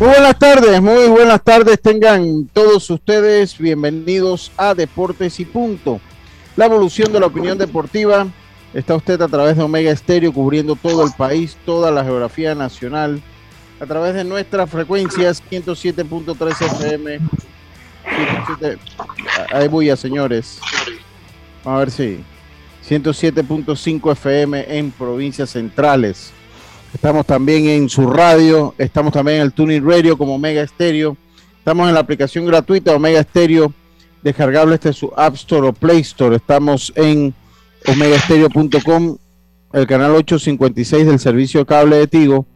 Muy buenas tardes, muy buenas tardes tengan todos ustedes bienvenidos a Deportes y Punto. La evolución de la opinión deportiva está usted a través de Omega Estéreo cubriendo todo el país, toda la geografía nacional, a través de nuestras frecuencias 107.3 FM. Ahí voy a señores. A ver si 107.5 FM en provincias centrales Estamos también en su radio, estamos también en el Tuning Radio como Omega Stereo. Estamos en la aplicación gratuita Omega Stereo, descargable este su App Store o Play Store. Estamos en omegastereo.com, el canal 856 del servicio cable de Tigo.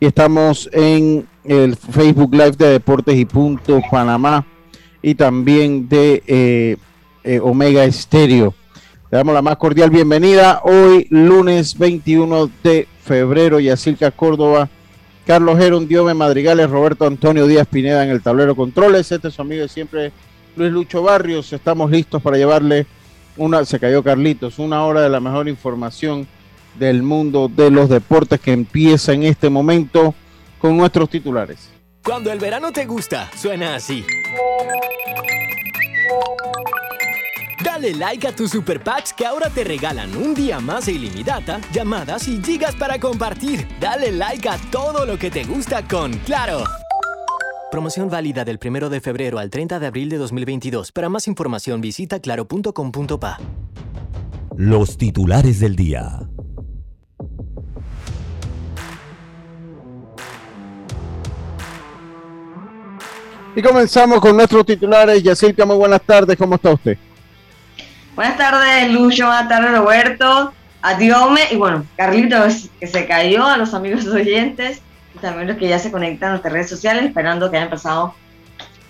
Y estamos en el Facebook Live de Deportes y Punto Panamá y también de eh, eh, Omega Stereo. Le damos la más cordial bienvenida hoy, lunes 21 de febrero, Yacilca Córdoba, Carlos Geron, Diome Madrigales, Roberto Antonio Díaz Pineda en el tablero controles. Este es su amigo de siempre, Luis Lucho Barrios. Estamos listos para llevarle una, se cayó Carlitos, una hora de la mejor información del mundo de los deportes que empieza en este momento con nuestros titulares. Cuando el verano te gusta, suena así. Dale like a tus super packs que ahora te regalan un día más de ilimitada, llamadas y gigas para compartir. Dale like a todo lo que te gusta con Claro. Promoción válida del 1 de febrero al 30 de abril de 2022. Para más información visita claro.com.pa. Los titulares del día. Y comenzamos con nuestros titulares. Yacirca, muy buenas tardes. ¿Cómo está usted? Buenas tardes, Lucho. Buenas tardes, Roberto. A Diome y bueno, Carlitos, que se cayó, a los amigos oyentes y también los que ya se conectan a nuestras redes sociales, esperando que hayan pasado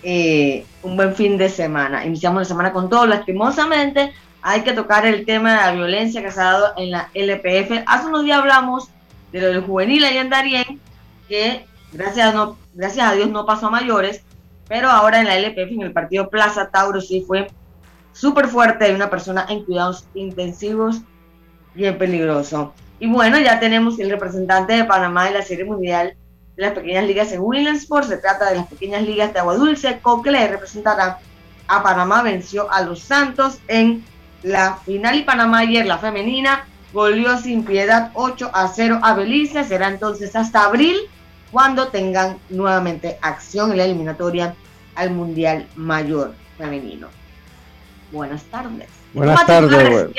eh, un buen fin de semana. Iniciamos la semana con todo. Lastimosamente, hay que tocar el tema de la violencia que se ha dado en la LPF. Hace unos días hablamos de lo del juvenil allá en Darien, que gracias a, no, gracias a Dios no pasó a mayores, pero ahora en la LPF, en el partido Plaza Tauro, sí fue súper fuerte de una persona en cuidados intensivos, bien peligroso. Y bueno, ya tenemos el representante de Panamá de la Serie Mundial de las Pequeñas Ligas en Williamsport. Se trata de las Pequeñas Ligas de Agua Dulce. Cocle representará a Panamá, venció a los Santos en la final y Panamá ayer, la femenina, volvió sin piedad 8 a 0 a Belice. Será entonces hasta abril cuando tengan nuevamente acción en la eliminatoria al Mundial Mayor Femenino. Buenas tardes. Buenas tardes,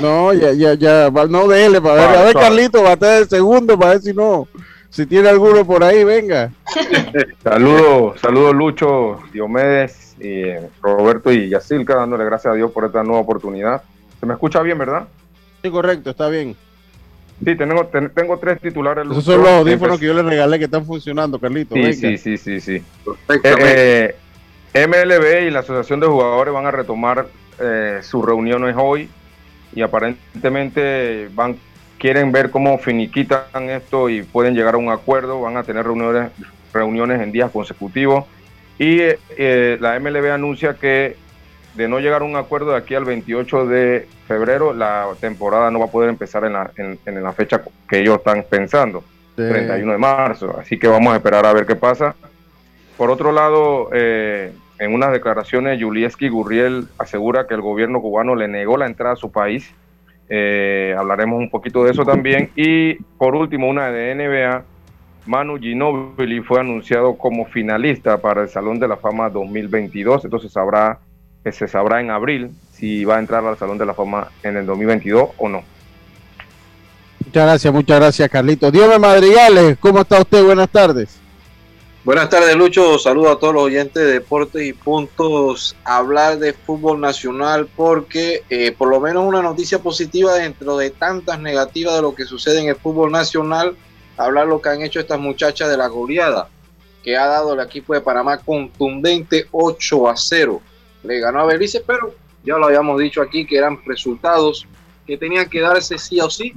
No, ya, ya, ya, no dele, para ver, a ver Carlito, va a estar el segundo para ver si no, si tiene alguno por ahí, venga. saludos, saludos Lucho, Diomedes, y Roberto y Yacilca, dándole gracias a Dios por esta nueva oportunidad. ¿Se me escucha bien, verdad? Sí, correcto, está bien. Sí, tengo, tengo tres titulares. Esos son los audífonos que yo le regalé que están funcionando, Carlito. Sí, sí, sí, sí, sí. Perfecto. Eh, MLB y la Asociación de Jugadores van a retomar eh, sus reuniones hoy y aparentemente van quieren ver cómo finiquitan esto y pueden llegar a un acuerdo, van a tener reuniones, reuniones en días consecutivos y eh, la MLB anuncia que de no llegar a un acuerdo de aquí al 28 de febrero, la temporada no va a poder empezar en la, en, la fecha que ellos están pensando, 31 de marzo. Así que vamos a esperar a ver qué pasa. Por otro lado, eh, en unas declaraciones, Yulieski Gurriel asegura que el gobierno cubano le negó la entrada a su país Eh, hablaremos un poquito de eso también. Y por último, una de NBA. Manu Ginobili fue anunciado como finalista para el Salón de la Fama 2022. Entonces sabrá, se sabrá en abril si va a entrar al Salón de la Fama en el 2022 o no. Muchas gracias, muchas gracias, Carlito. Dios me Madrigales, ¿cómo está usted? Buenas tardes. Buenas tardes, Lucho. Saludo a todos los oyentes de Deportes y Puntos. Hablar de fútbol nacional porque eh, por lo menos una noticia positiva dentro de tantas negativas de lo que sucede en el fútbol nacional, hablar lo que han hecho estas muchachas de la goleada que ha dado el equipo de Panamá contundente 8 a 0. Le ganó a Belice, pero ya lo habíamos dicho aquí que eran resultados que tenían que darse sí o sí.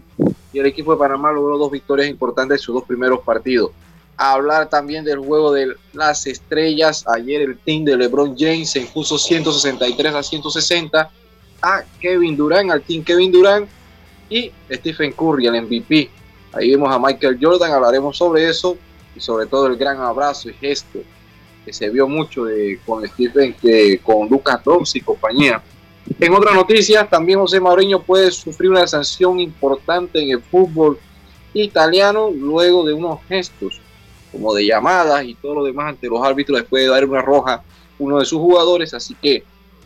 Y el equipo de Panamá logró dos victorias importantes en sus dos primeros partidos hablar también del juego de las estrellas. Ayer el team de LeBron James se impuso 163 a 160 a Kevin Durant, al team Kevin Durant y Stephen Curry, el MVP. Ahí vemos a Michael Jordan, hablaremos sobre eso y sobre todo el gran abrazo y gesto que se vio mucho de, con Stephen, con Lucas Dobbs y compañía. En otras noticias, también José Mourinho puede sufrir una sanción importante en el fútbol italiano luego de unos gestos como de llamadas y todo lo demás ante los árbitros después de dar una roja uno de sus jugadores. Así que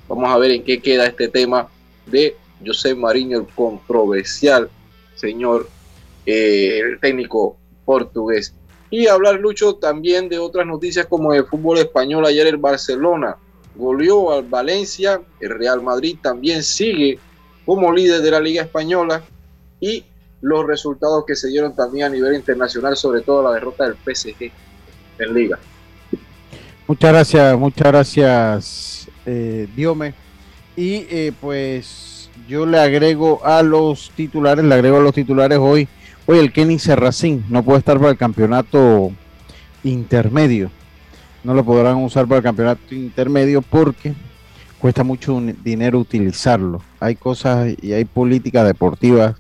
vamos a ver en qué queda este tema de José Mariño, el controversial señor, eh, el técnico portugués. Y hablar, Lucho, también de otras noticias como el fútbol español. Ayer el Barcelona goleó al Valencia, el Real Madrid también sigue como líder de la Liga Española y los resultados que se dieron también a nivel internacional, sobre todo la derrota del PSG en Liga. Muchas gracias, muchas gracias, eh, Diome. Y eh, pues yo le agrego a los titulares, le agrego a los titulares hoy. Hoy el Kenny Serracín no puede estar para el campeonato intermedio. No lo podrán usar para el campeonato intermedio porque cuesta mucho dinero utilizarlo. Hay cosas y hay políticas deportivas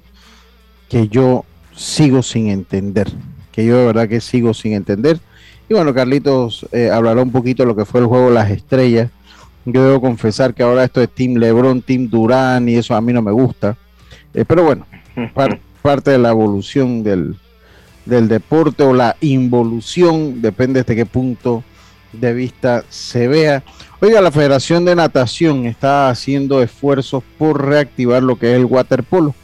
que yo sigo sin entender, que yo de verdad que sigo sin entender. Y bueno, Carlitos eh, hablará un poquito de lo que fue el juego Las Estrellas. Yo debo confesar que ahora esto es Team Lebron, Team Durán y eso a mí no me gusta. Eh, pero bueno, parte de la evolución del, del deporte o la involución, depende de qué punto de vista se vea. Oiga, la Federación de Natación está haciendo esfuerzos por reactivar lo que es el waterpolo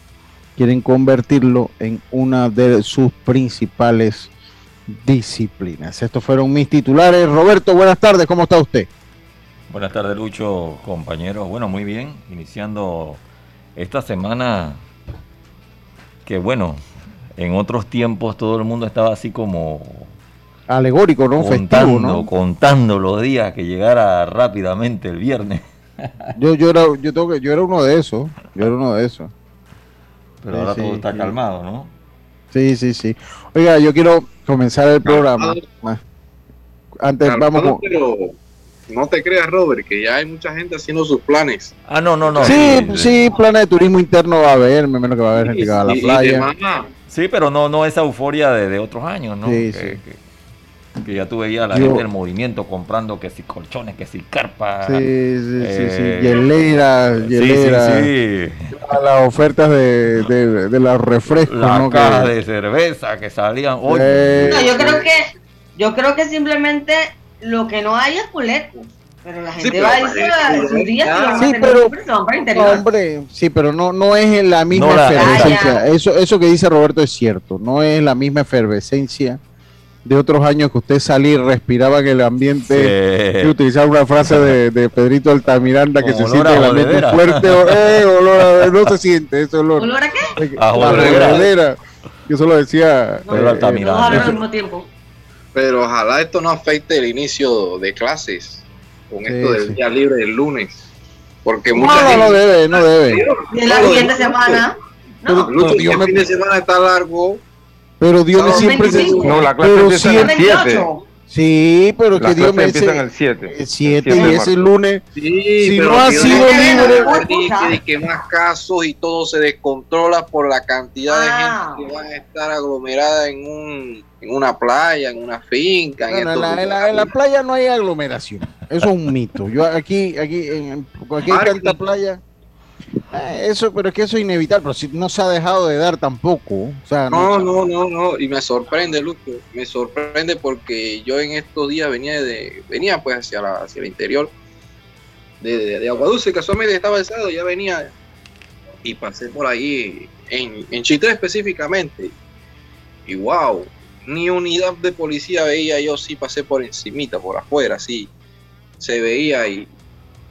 quieren convertirlo en una de sus principales disciplinas. Estos fueron mis titulares. Roberto, buenas tardes, ¿cómo está usted? Buenas tardes, Lucho, compañeros. Bueno, muy bien, iniciando esta semana que bueno, en otros tiempos todo el mundo estaba así como alegórico, ¿no? Contando, ¿no? contando los días que llegara rápidamente el viernes. Yo, yo era, yo tengo que, yo era uno de esos, yo era uno de esos. Pero ahora todo está calmado, ¿no? Sí, sí, sí. Oiga, yo quiero comenzar el programa. Antes vamos con... Pero no te creas, Robert, que ya hay mucha gente haciendo sus planes. Ah, no, no, no. Sí, sí, planes de turismo interno va a haber, menos que va a haber gente que va a la playa. Sí, pero no, no esa euforia de, otros años, ¿no? Sí, sí que ya tú veías a la gente del movimiento comprando que si colchones, que si carpas. Sí, sí, sí, sí, eh, hielera, hielera. Sí, sí, Las ofertas de, de, de los refrescos. Las ¿no? cajas de cerveza que salían hoy. Eh, no, yo creo que, yo creo que simplemente lo que no hay es boletos. Pero la gente va a irse a sus días sí, pero, hombre, sí, pero no, no es la misma efervescencia. eso, eso que dice Roberto es cierto. No es la misma efervescencia de otros años que usted salía respiraba en el ambiente y utilizaba una frase de, de Pedrito Altamiranda que se siente el ambiente fuerte eh, olor no se siente ese olor. ¿olor a qué? a bolera yo solo decía no, eh, Altamiranda. Al mismo tiempo. Pero ojalá esto no afecte el inicio de clases con esto del día libre del lunes porque no, no, no debe no debe. de la siguiente semana no, el fin de semana está largo pero Dios me siempre se... No, la clase empieza en el 7. Sí, pero que Dios me empieza en el 7. El 7 y ese lunes. Sí, si no ha sido libre. que más casos y todo se descontrola por la cantidad de ah. gente que van a estar aglomerada en, un, en una playa, en una finca. en, la, en, la, en, la, playa no hay aglomeración. Eso es un mito. Yo aquí, aquí, en, aquí hay tanta playa. Eh, eso, pero es que eso es inevitable, pero si no se ha dejado de dar tampoco. O sea, no, no, no, no, y me sorprende, Lucho, me sorprende porque yo en estos días venía de, venía pues hacia la, hacia el interior de, de, de Aguadulce, casualmente estaba el sábado, ya venía y pasé por ahí en, en Chitre específicamente. Y wow, ni unidad de policía veía yo, sí pasé por encimita, por afuera, sí, se veía y,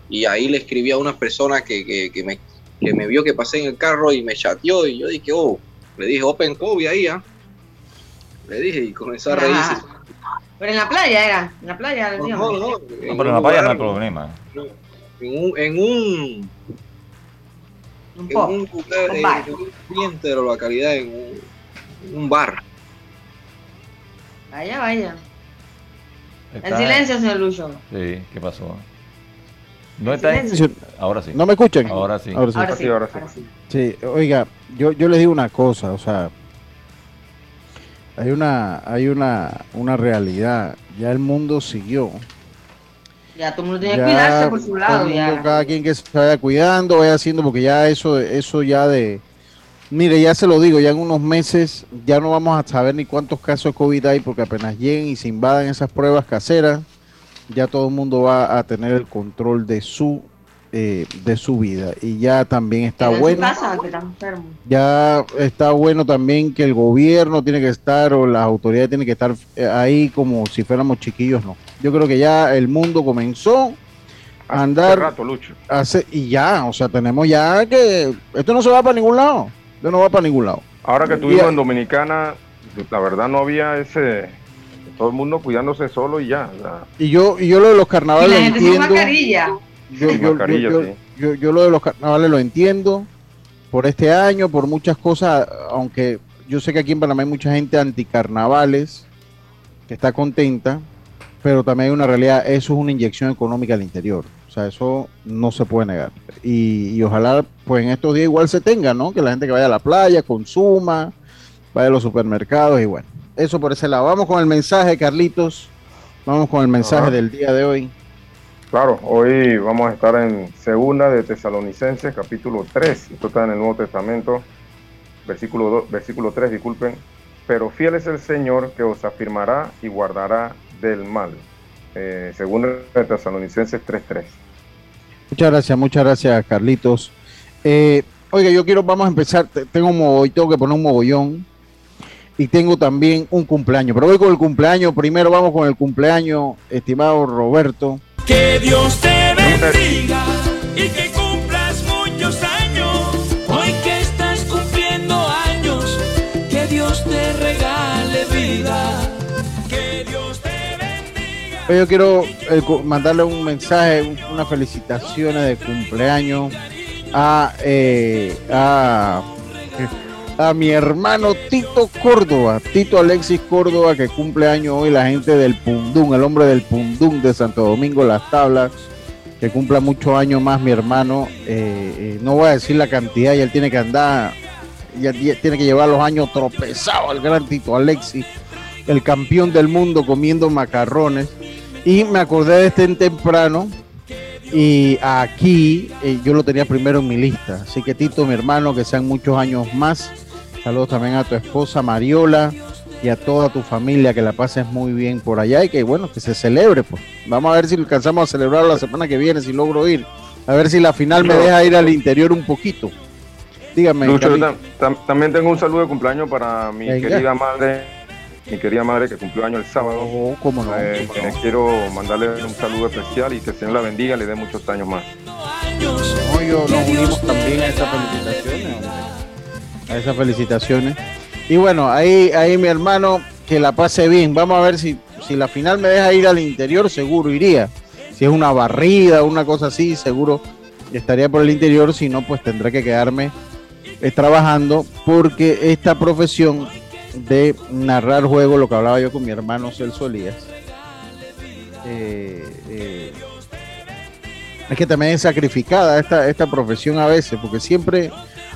y ahí le escribí a una persona que, que, que me, que me vio que pasé en el carro y me chateó y yo dije, oh, le dije Open COVID ahí, ¿ah? Le dije y comenzó a reírse. Pero en la playa era, en la playa. No, no, no, pero en la playa no hay problema. En un, en un, Un en un, lugar, un en bar. un cliente de la localidad, en un, en un bar. Vaya, vaya. En silencio, señor Lucho. Sí, ¿qué pasó? No En está en- silencio. Ahora sí. ¿No me escuchan? Ahora sí. Ahora sí. Ahora sí, ahora sí. ahora sí. Sí, oiga, yo, yo les digo una cosa, o sea, hay una, hay una, una realidad, ya el mundo siguió. Ya todo el mundo tiene Ya que cuidarse por su todo lado. el mundo, Ya. cada quien que se vaya cuidando, vaya haciendo, porque ya eso, eso ya de, mire, ya se lo digo, ya en unos meses ya no vamos a saber ni cuántos casos de COVID hay, porque apenas lleguen y se invadan esas pruebas caseras, ya todo el mundo va a tener el control de su, eh, de su vida. Y ya también está su bueno. casa, que está. Ya está bueno también que el gobierno tiene que estar o las autoridades tienen que estar eh, ahí como si fuéramos chiquillos, no. Yo creo que ya el mundo comenzó a Hace andar rato, Lucho. hace, y ya, o sea, tenemos ya que esto no se va para ningún lado, esto no va para ningún lado. Ahora que estuvimos en Dominicana, la verdad no había ese. Todo el mundo cuidándose solo y ya. o sea, Y yo, y yo lo de los Y carnavales la lo gente sin entiendo. mascarilla. Yo, yo- mascarilla, yo- sí. yo- yo lo de los carnavales lo entiendo por este año, por muchas cosas, aunque yo sé que aquí en Panamá hay mucha gente anticarnavales que está contenta, pero también hay una realidad, eso es una inyección económica al interior, o sea, eso no se puede negar. Y, y ojalá, pues en estos días igual se tenga, ¿no? Que la gente que vaya a la playa, consuma, vaya a los supermercados y bueno, eso por ese lado. Vamos con el mensaje, Carlitos, vamos con el mensaje Ajá. del día de hoy. Claro, hoy vamos a estar en Segunda de Tesalonicenses, capítulo 3. Esto está en el Nuevo Testamento, versículo, 2, versículo 3, disculpen. Pero fiel es el Señor que os afirmará y guardará del mal. Eh, segunda de Tesalonicenses 3.3. Muchas gracias, muchas gracias, Carlitos. Eh, oiga, yo quiero, vamos a empezar. te- Tengo un mogollón, tengo que poner un mogollón. Y tengo también un cumpleaños. Pero voy con el cumpleaños. Primero vamos con el cumpleaños, estimado Roberto. Que Dios te bendiga y que cumplas muchos años. Hoy que estás cumpliendo años, que Dios te regale vida. Que Dios te bendiga. Yo quiero eh, mandarle un mensaje, un- unas felicitaciones de cumpleaños a, eh, a, a mi hermano Tito Córdoba, Tito Alexis Córdoba, que cumple años hoy, la gente del Pundún, el hombre del Pundún de Santo Domingo, Las Tablas, que cumpla muchos años más mi hermano. Eh, eh, no voy a decir la cantidad, y él tiene que andar, ya tie- tiene que llevar los años tropezados al gran Tito Alexis, el campeón del mundo comiendo macarrones. Y me acordé de este temprano. Y aquí eh, yo lo tenía primero en mi lista. Así que Tito, mi hermano, que sean muchos años más. Saludos también a tu esposa Mariola y a toda tu familia. Que la pases muy bien por allá y que bueno, que se celebre. Pues. Vamos a ver si alcanzamos a celebrar la semana que viene, si logro ir. A ver si la final me deja ir al interior un poquito. Dígame. Lucho, tam- tam- también tengo un saludo de cumpleaños para mi Venga. querida madre, mi querida madre que cumplió año el sábado. Oh, cómo no. Eh, quiero mandarle un saludo especial y que el Señor la bendiga y le dé muchos años más. No, yo nos unimos también a esas felicitaciones. A esas felicitaciones. Y bueno, ahí, ahí mi hermano, que la pase bien. Vamos a ver si, si la final me deja ir al interior, seguro iría. Si es una barrida, una cosa así, seguro estaría por el interior. Si no, pues tendré que quedarme eh, trabajando porque esta profesión de narrar juegos, lo que hablaba yo con mi hermano Celso Elías, eh, eh, es que también es sacrificada esta, esta profesión a veces, porque siempre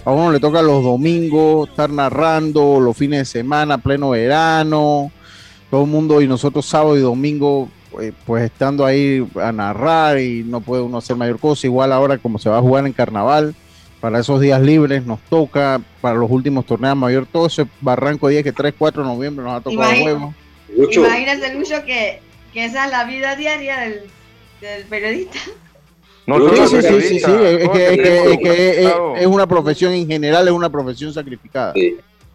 a uno le toca los domingos estar narrando, los fines de semana, pleno verano, todo el mundo y nosotros sábado y domingo eh, pues estando ahí a narrar y no puede uno hacer mayor cosa, igual ahora como se va a jugar en carnaval, para esos días libres, nos toca para los últimos torneos mayor, todo ese barranco día que 3, 4 de noviembre nos ha tocado huevo. Imagínate, Lucho, que, que, esa es la vida diaria del, del periodista. No, sí, sí, sí, sí, es que, es, una profesión en general, es una profesión sacrificada.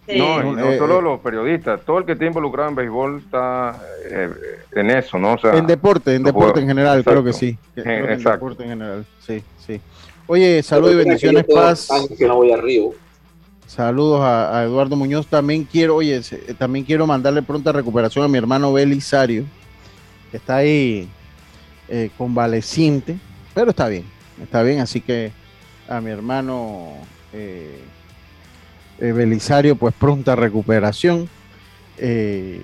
No, no eh, solo eh, los periodistas, todo el que está involucrado en béisbol está eh, en eso, ¿no? en deporte, en deporte en general, creo que sí. Creo en deporte en general, sí, sí. Oye, saludos y bendiciones, paz. Que no voy a Río. Saludos a, Eduardo Muñoz. También quiero, oye, también quiero mandarle pronta recuperación a mi hermano Belisario, que está ahí convaleciente pero está bien, está bien, así que a mi hermano eh, eh, Belisario, pues pronta recuperación eh,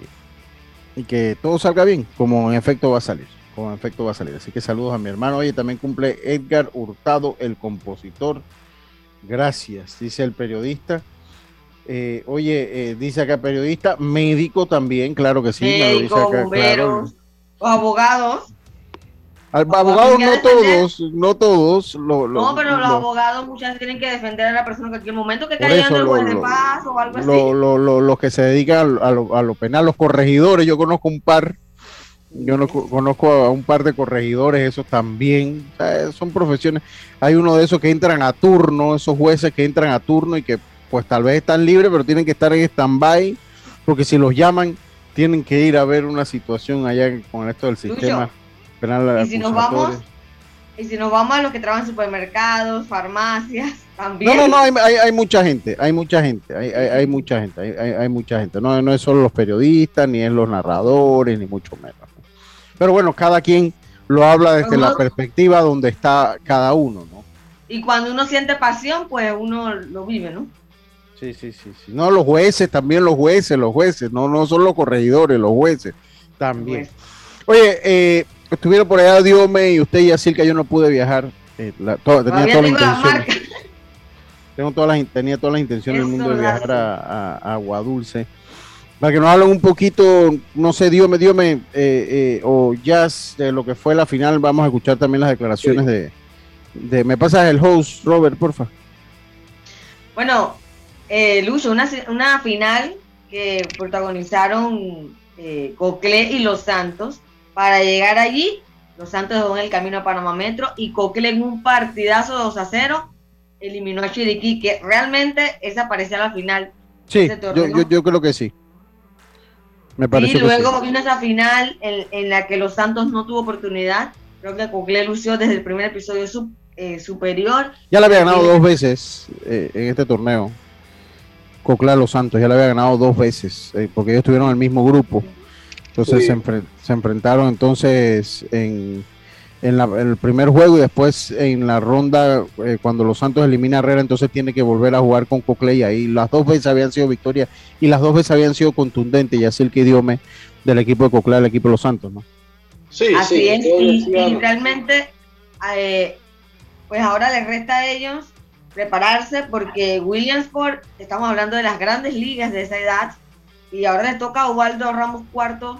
y que todo salga bien, como en efecto va a salir, como en efecto va a salir. Así que saludos a mi hermano. Oye, también cumple Edgar Hurtado, el compositor. Gracias, dice el periodista. oye, dice acá periodista, médico también, claro que sí. Médico, bomberos, abogados. abogados no todos, no todos. Lo, no, pero los abogados muchas veces tienen que defender a la persona que en aquel momento que caiga en el de paz o algo así. los que se dedican a lo, a lo, penal, los corregidores, yo conozco un par, yo no, conozco a un par de corregidores, esos también, son profesiones. Hay uno de esos que entran a turno, esos jueces que entran a turno y que pues tal vez están libres, pero tienen que estar en stand-by, porque si los llaman, tienen que ir a ver una situación allá con esto del sistema y si nos vamos y si nos vamos a los que trabajan en supermercados, farmacias, también. No, no, no, hay, hay, mucha gente, hay mucha gente, hay, hay mucha gente, hay, mucha gente. No, no es solo los periodistas, ni es los narradores, ni mucho menos. Pero bueno, cada quien lo habla desde la perspectiva donde está cada uno, ¿no? Y cuando uno siente pasión, pues uno lo vive, ¿no? Sí, sí, sí, sí. No, los jueces, también los jueces, los jueces, no, no son los corregidores, los jueces también. Oye, eh, estuvieron por allá Diome y usted y que yo no pude viajar. Eh, tenía toda la intención. tengo todas las, tenía todas las intenciones del mundo de viajar a, a, Agua Dulce. Para que nos hablen un poquito, no sé, Diome, Diome, eh, eh, o Jazz, de lo que fue la final. Vamos a escuchar también las declaraciones de, de. ¿Me pasas el host, Robert, porfa? Bueno, eh, Lucho, una, una final que protagonizaron eh, Cocle y Los Santos para llegar allí, los Santos dejó en el camino a Panamá Metro y Coquel en un partidazo 2 a 0 eliminó a Chiriquí, que realmente esa parecía la final. Sí, yo, creo que sí. Me parece y luego vino esa final en, la que los Santos no tuvo oportunidad. Creo que Coquel lució desde el primer episodio eh, superior. Ya la había ganado dos veces eh, en este torneo. Coclé Los Santos ya la había ganado dos veces, eh, porque ellos tuvieron el mismo grupo. Entonces se, enfrentaron entonces en, el primer juego y después en la ronda, eh, cuando los Santos elimina a Herrera, entonces tiene que volver a jugar con Cocley. Ahí las dos veces habían sido victorias y las dos veces habían sido contundentes. Y así el que idiome del equipo de Cocley al equipo de los Santos, ¿no? Sí, así es. Y, realmente, eh, pues ahora les resta a ellos prepararse porque Williamsport, estamos hablando de las grandes ligas de esa edad, y ahora les toca a Ubaldo Ramos Cuarto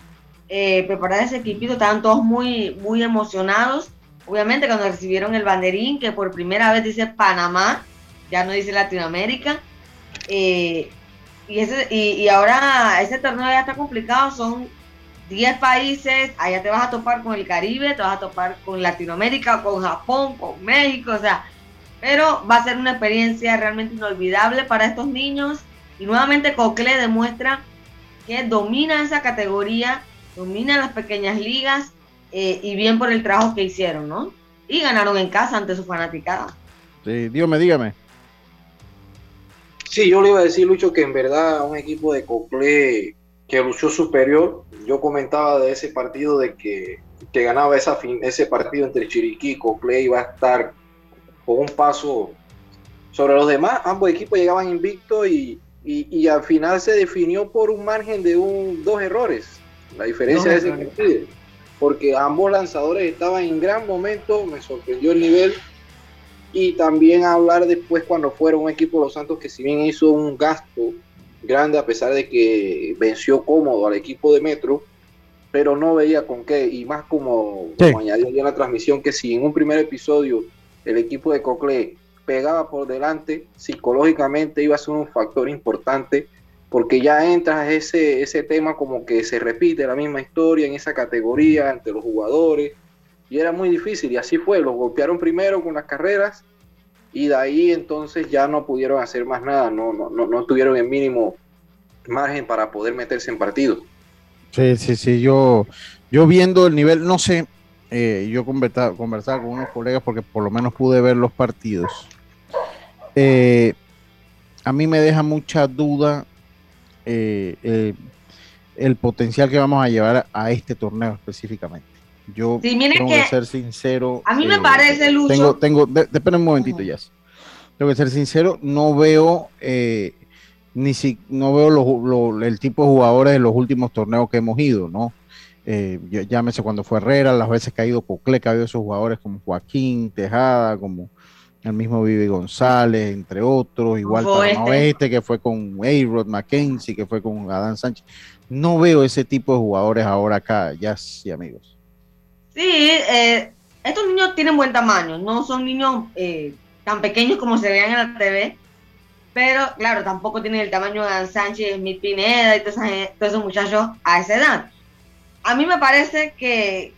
eh, preparar ese equipito, estaban todos muy, muy emocionados. Obviamente cuando recibieron el banderín, que por primera vez dice Panamá, ya no dice Latinoamérica. Eh, y, ese, y, ahora ese torneo ya está complicado, son 10 países, allá te vas a topar con el Caribe, te vas a topar con Latinoamérica, con Japón, con México, o sea, pero va a ser una experiencia realmente inolvidable para estos niños. Y nuevamente Cocle demuestra que domina esa categoría, domina las pequeñas ligas eh, y bien por el trabajo que hicieron, ¿no? Y ganaron en casa ante su fanaticada. Sí, dígame, dígame. Sí, yo le iba a decir, Lucho, que en verdad un equipo de Cocle que luchó superior, yo comentaba de ese partido de que, que ganaba esa ese partido entre Chiriquí y Cocle iba a estar con un paso sobre los demás. Ambos equipos llegaban invictos y, y, al final se definió por un margen de un, dos errores. La diferencia es ese porque ambos lanzadores estaban en gran momento, me sorprendió el nivel. Y también hablar después cuando fueron un equipo de los Santos que si bien hizo un gasto grande a pesar de que venció cómodo al equipo de Metro, pero no veía con qué, y más como, añadió ya en la transmisión, que si en un primer episodio el equipo de Cocle pegaba por delante, psicológicamente iba a ser un factor importante, porque ya entras ese, ese tema como que se repite la misma historia en esa categoría entre los jugadores, y era muy difícil, y así fue, los golpearon primero con las carreras, y de ahí entonces ya no pudieron hacer más nada, no, no, no, no tuvieron el mínimo margen para poder meterse en partido. Sí, sí, sí, yo, yo viendo el nivel, no sé, eh, yo conversaba, conversaba con unos colegas porque por lo menos pude ver los partidos. Eh, a mí me deja mucha duda eh, el potencial que vamos a llevar a este torneo específicamente. Yo tengo que, ser sincero. A mí me parece, Lucho. Tengo, tengo, un momentito, ya. Tengo que ser sincero, no veo ni si no veo el tipo de jugadores de los últimos torneos que hemos ido, ¿no? eh, llámese cuando fue Herrera, las veces que ha ido Cocle, que ha habido esos jugadores como Joaquín, Tejada, como el mismo Vivi González, entre otros, igual para este. que fue con A-Rod Mackenzie, que fue con Adán Sánchez. No veo ese tipo de jugadores ahora acá, ya sí, amigos. Sí, eh, estos niños tienen buen tamaño, no son niños eh, tan pequeños como se vean en la TV, pero claro, tampoco tienen el tamaño de Adán Sánchez, Smith Pineda y todos esos muchachos a esa edad a mí me parece que,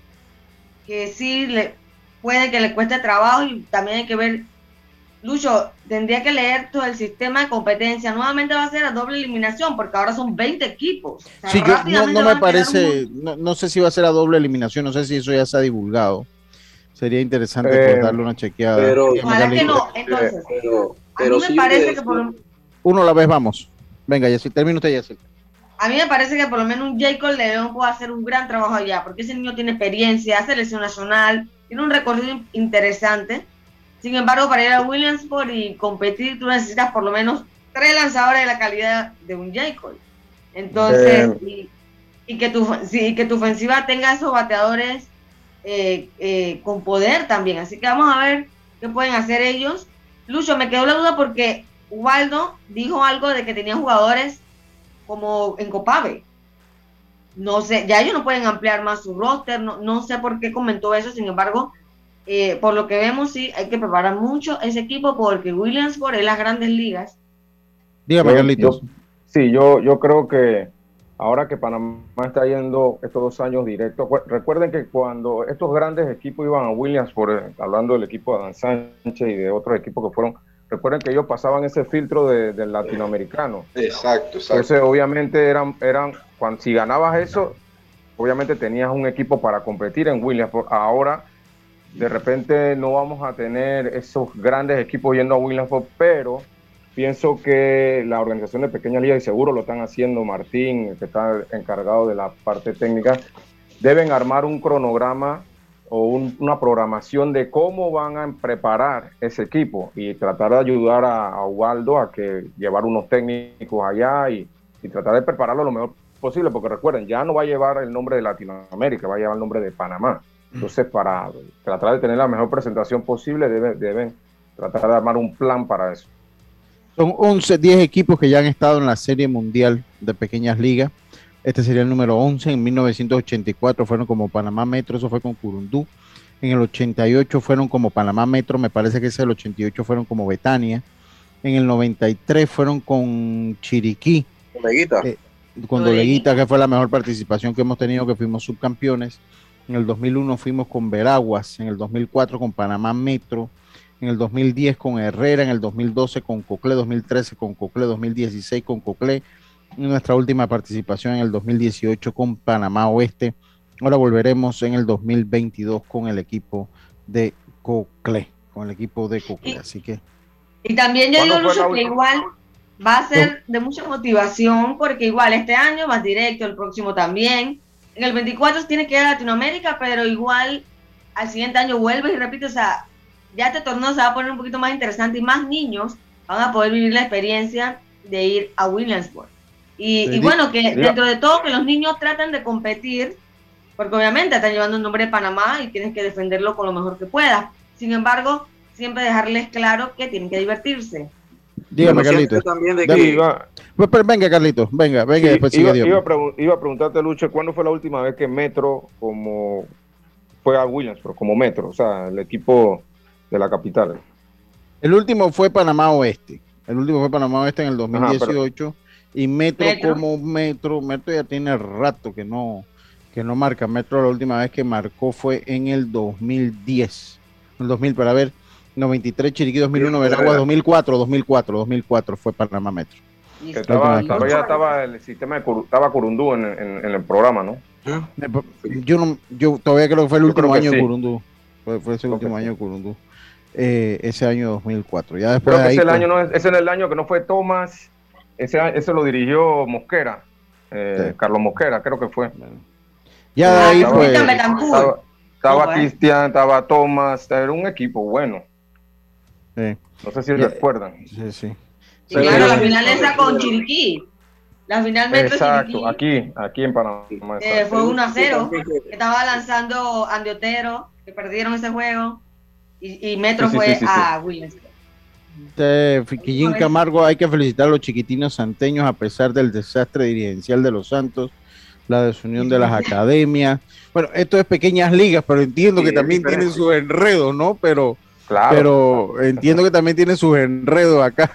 que sí le, puede que le cueste trabajo y también hay que ver, Lucho, tendría que leer todo el sistema de competencia. Nuevamente va a ser a doble eliminación porque ahora son 20 equipos. sí, yo, no, me parece, no, sé si va a ser a doble eliminación, no sé si eso ya se ha divulgado. Sería interesante eh, darle una chequeada. Pero, ojalá que no, entonces. Pero, a mí me parece que por Uno a la vez vamos. Venga, ya termina usted, Yacel a mí me parece que por lo menos un Jacob León puede hacer un gran trabajo allá, porque ese niño tiene experiencia, selección nacional, tiene un recorrido interesante. Sin embargo, para ir a Williamsport y competir, tú necesitas por lo menos tres lanzadores de la calidad de un Jacob. Entonces, y, que tu, que tu ofensiva tenga esos bateadores eh, eh, con poder también. Así que vamos a ver qué pueden hacer ellos. Lucho, me quedó la duda porque Waldo dijo algo de que tenía jugadores como en Copave. No sé, ya ellos no pueden ampliar más su roster, no, no sé por qué comentó eso, sin embargo, eh, por lo que vemos, sí, hay que preparar mucho ese equipo porque Williamsport es las grandes ligas. Dígame, Carlitos. sí, yo, yo creo que ahora que Panamá está yendo estos dos años directos, recuerden que cuando estos grandes equipos iban a Williamsport, hablando del equipo de Dan Sánchez y de otros equipos que fueron Recuerden que ellos pasaban ese filtro del latinoamericano. Exacto, exacto. Entonces, obviamente, eran, eran cuando, si ganabas eso, obviamente tenías un equipo para competir en Williams. Ahora, de repente, no vamos a tener esos grandes equipos yendo a Williamsport, pero pienso que la organización de Pequeña Liga, y seguro lo están haciendo Martín, que está encargado de la parte técnica, deben armar un cronograma o una programación de cómo van a preparar ese equipo y tratar de ayudar a, Ubaldo a que llevar unos técnicos allá y, tratar de prepararlo lo mejor posible, porque recuerden, ya no va a llevar el nombre de Latinoamérica, va a llevar el nombre de Panamá. Entonces, para tratar de tener la mejor presentación posible, deben, deben tratar de armar un plan para eso. Son 11, 10 equipos que ya han estado en la Serie Mundial de Pequeñas Ligas. Este sería el número 11. En 1984 fueron como Panamá Metro, eso fue con Curundú. En el 88 fueron como Panamá Metro, me parece que ese el 88 fueron como Betania. En el 93 fueron con Chiriquí. Con Leguita. Eh, con Doleguita, que fue la mejor participación que hemos tenido, que fuimos subcampeones. En el 2001 fuimos con Veraguas, en el 2004 con Panamá Metro, en el 2010 con Herrera, en el 2012 con Cocle, 2013 con Cocle, 2016 con Cocle, nuestra última participación en el 2018 con Panamá Oeste. Ahora volveremos en el 2022 con el equipo de Cocle, con el equipo de Cocle. Así que. Y también yo digo, Lucho, que igual va a ser de mucha motivación, porque igual este año más directo, el próximo también. En el 24 tiene que ir a Latinoamérica, pero igual al siguiente año vuelves y repite, o sea, ya este torneo se va a poner un poquito más interesante y más niños van a poder vivir la experiencia de ir a Williamsburg. Y, bueno, que dentro de todo, que los niños tratan de competir, porque obviamente están llevando el nombre de Panamá y tienes que defenderlo con lo mejor que puedas. Sin embargo, siempre dejarles claro que tienen que divertirse. Dígame, Carlitos. Pues, pues, venga, Carlitos, venga, venga, después iba, iba, a preguntarte, Lucho, ¿cuándo fue la última vez que Metro como fue a Williams, pero como Metro, o sea, el equipo de la capital? El último fue Panamá Oeste. El último fue Panamá Oeste en el 2018. y Metro, como Metro, Metro ya tiene rato que no, que no marca. Metro la última vez que marcó fue en el 2010. El 2000, para ver, 93 Chiriquí, 2001 Veragua, 2004, 2004, 2004 fue Panamá Metro. estaba, todavía estaba el sistema de estaba Curundú en, el programa, ¿no? Yo no, yo todavía creo que fue el último año de Curundú. Fue, fue ese último año de Curundú. Eh, ese año 2004. Ya después ese, año no, ese es el año que no fue Tomás, ese, ese lo dirigió Mosquera, eh, Carlos Mosquera, creo que fue. Ya de ahí fue. Estaba, Cristian, estaba Tomás, era un equipo bueno. No sé si recuerdan. Sí, sí. claro, la final esa con Chiriquí. La final Metro Exacto, aquí, aquí en Panamá. Eh, fue 1 a 0. Estaba lanzando Andiotero, que perdieron ese juego. Y, Metro fue a Williams. Fiquillín Camargo, hay que felicitar a los chiquitinos santeños a pesar del desastre dirigencial de los Santos, la desunión de las academias. Bueno, esto es pequeñas ligas, pero entiendo que también tienen sus enredos, ¿no? Pero, pero entiendo que también tiene sus enredos acá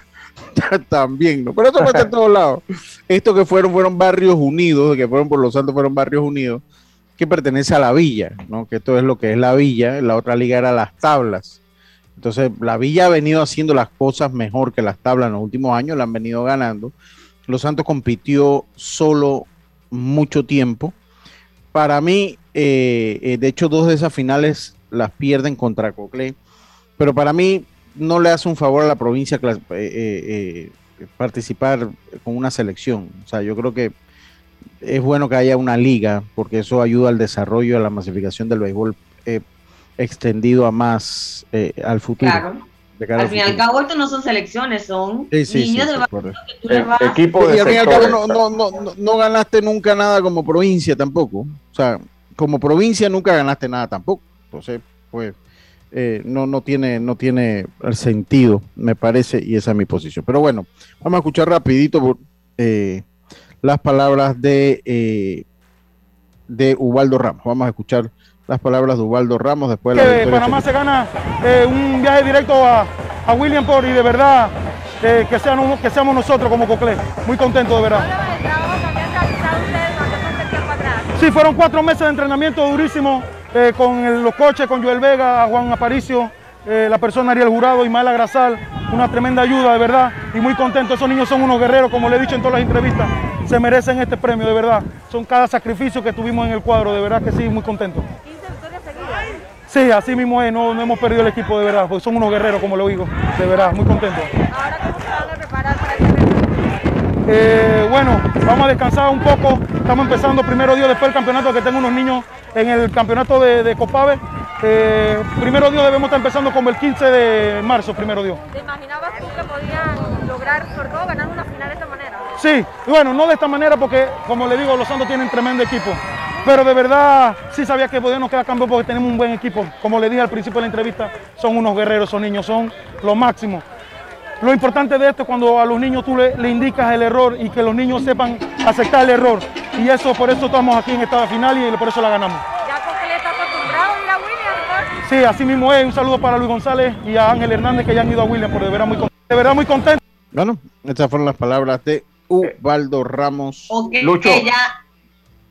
también, ¿no? Pero eso pasa en todos lados. Estos que fueron, fueron barrios unidos, que fueron por los Santos, fueron barrios unidos que pertenece a la villa, ¿no? que esto es lo que es la villa, la otra liga era las tablas. Entonces, la villa ha venido haciendo las cosas mejor que las tablas en los últimos años, la han venido ganando. Los Santos compitió solo mucho tiempo. Para mí, eh, eh, de hecho, dos de esas finales las pierden contra Coclé, pero para mí no le hace un favor a la provincia eh, participar con una selección. O sea, yo creo que es bueno que haya una liga, porque eso ayuda al desarrollo, a la masificación del béisbol eh, extendido a más eh, al futuro. Claro. Al fin y al cabo, esto no son selecciones, son niños de eh, equipo de y al fin y al cabo no, no, no, no, ganaste nunca nada como provincia tampoco. O sea, como provincia nunca ganaste nada tampoco. Entonces, pues, no, no, tiene, no tiene sentido, me parece, y esa es mi posición. Pero bueno, vamos a escuchar rapidito eh, las palabras de, eh, de Ubaldo Ramos. Vamos a escuchar las palabras de Ubaldo Ramos después de la que Panamá se gana eh, un viaje directo a, a Williamsport y de verdad eh, que, sean, que seamos nosotros como Coclé. Muy contento de verdad. Sí, fueron cuatro meses de entrenamiento durísimo con los coches, con Joel Vega, Juan Aparicio, la persona Ariel Jurado y Mala Grasal. Una tremenda ayuda, de verdad, y muy contento. Esos niños son unos guerreros, como le he dicho en todas las entrevistas se merecen este premio, de verdad. Son cada sacrificio que tuvimos en el cuadro, de verdad que sí, muy contento. ¿15 victorias seguidas? Sí, así mismo es, no, hemos perdido el equipo, de verdad, porque son unos guerreros, como lo digo, de verdad, muy contento. ¿Ahora cómo se van a preparar para este eh, bueno, vamos a descansar un poco, estamos empezando primero Dios después del campeonato, que tengo unos niños en el campeonato de, de Copave. Eh, primero Dios debemos estar empezando como el 15 de marzo, primero Dios. ¿Te imaginabas tú que podían lograr, sobre todo, ganar una final de esta manera? Sí, bueno, no de esta manera porque, como le digo, los Santos tienen tremendo equipo. Pero de verdad sí sabía que podíamos quedar cambio porque tenemos un buen equipo. Como le dije al principio de la entrevista, son unos guerreros, son niños, son lo máximo. Lo importante de esto es cuando a los niños tú le, indicas el error y que los niños sepan aceptar el error. Y eso, por eso estamos aquí en esta final y por eso la ganamos. ¿Ya le está acostumbrado a ir a Williams? Sí, así mismo es. Un saludo para Luis González y a Ángel Hernández que ya han ido a Williams, por de verdad muy, de verdad muy contento. Bueno, estas fueron las palabras de Ubaldo Ramos. Lucho. ya,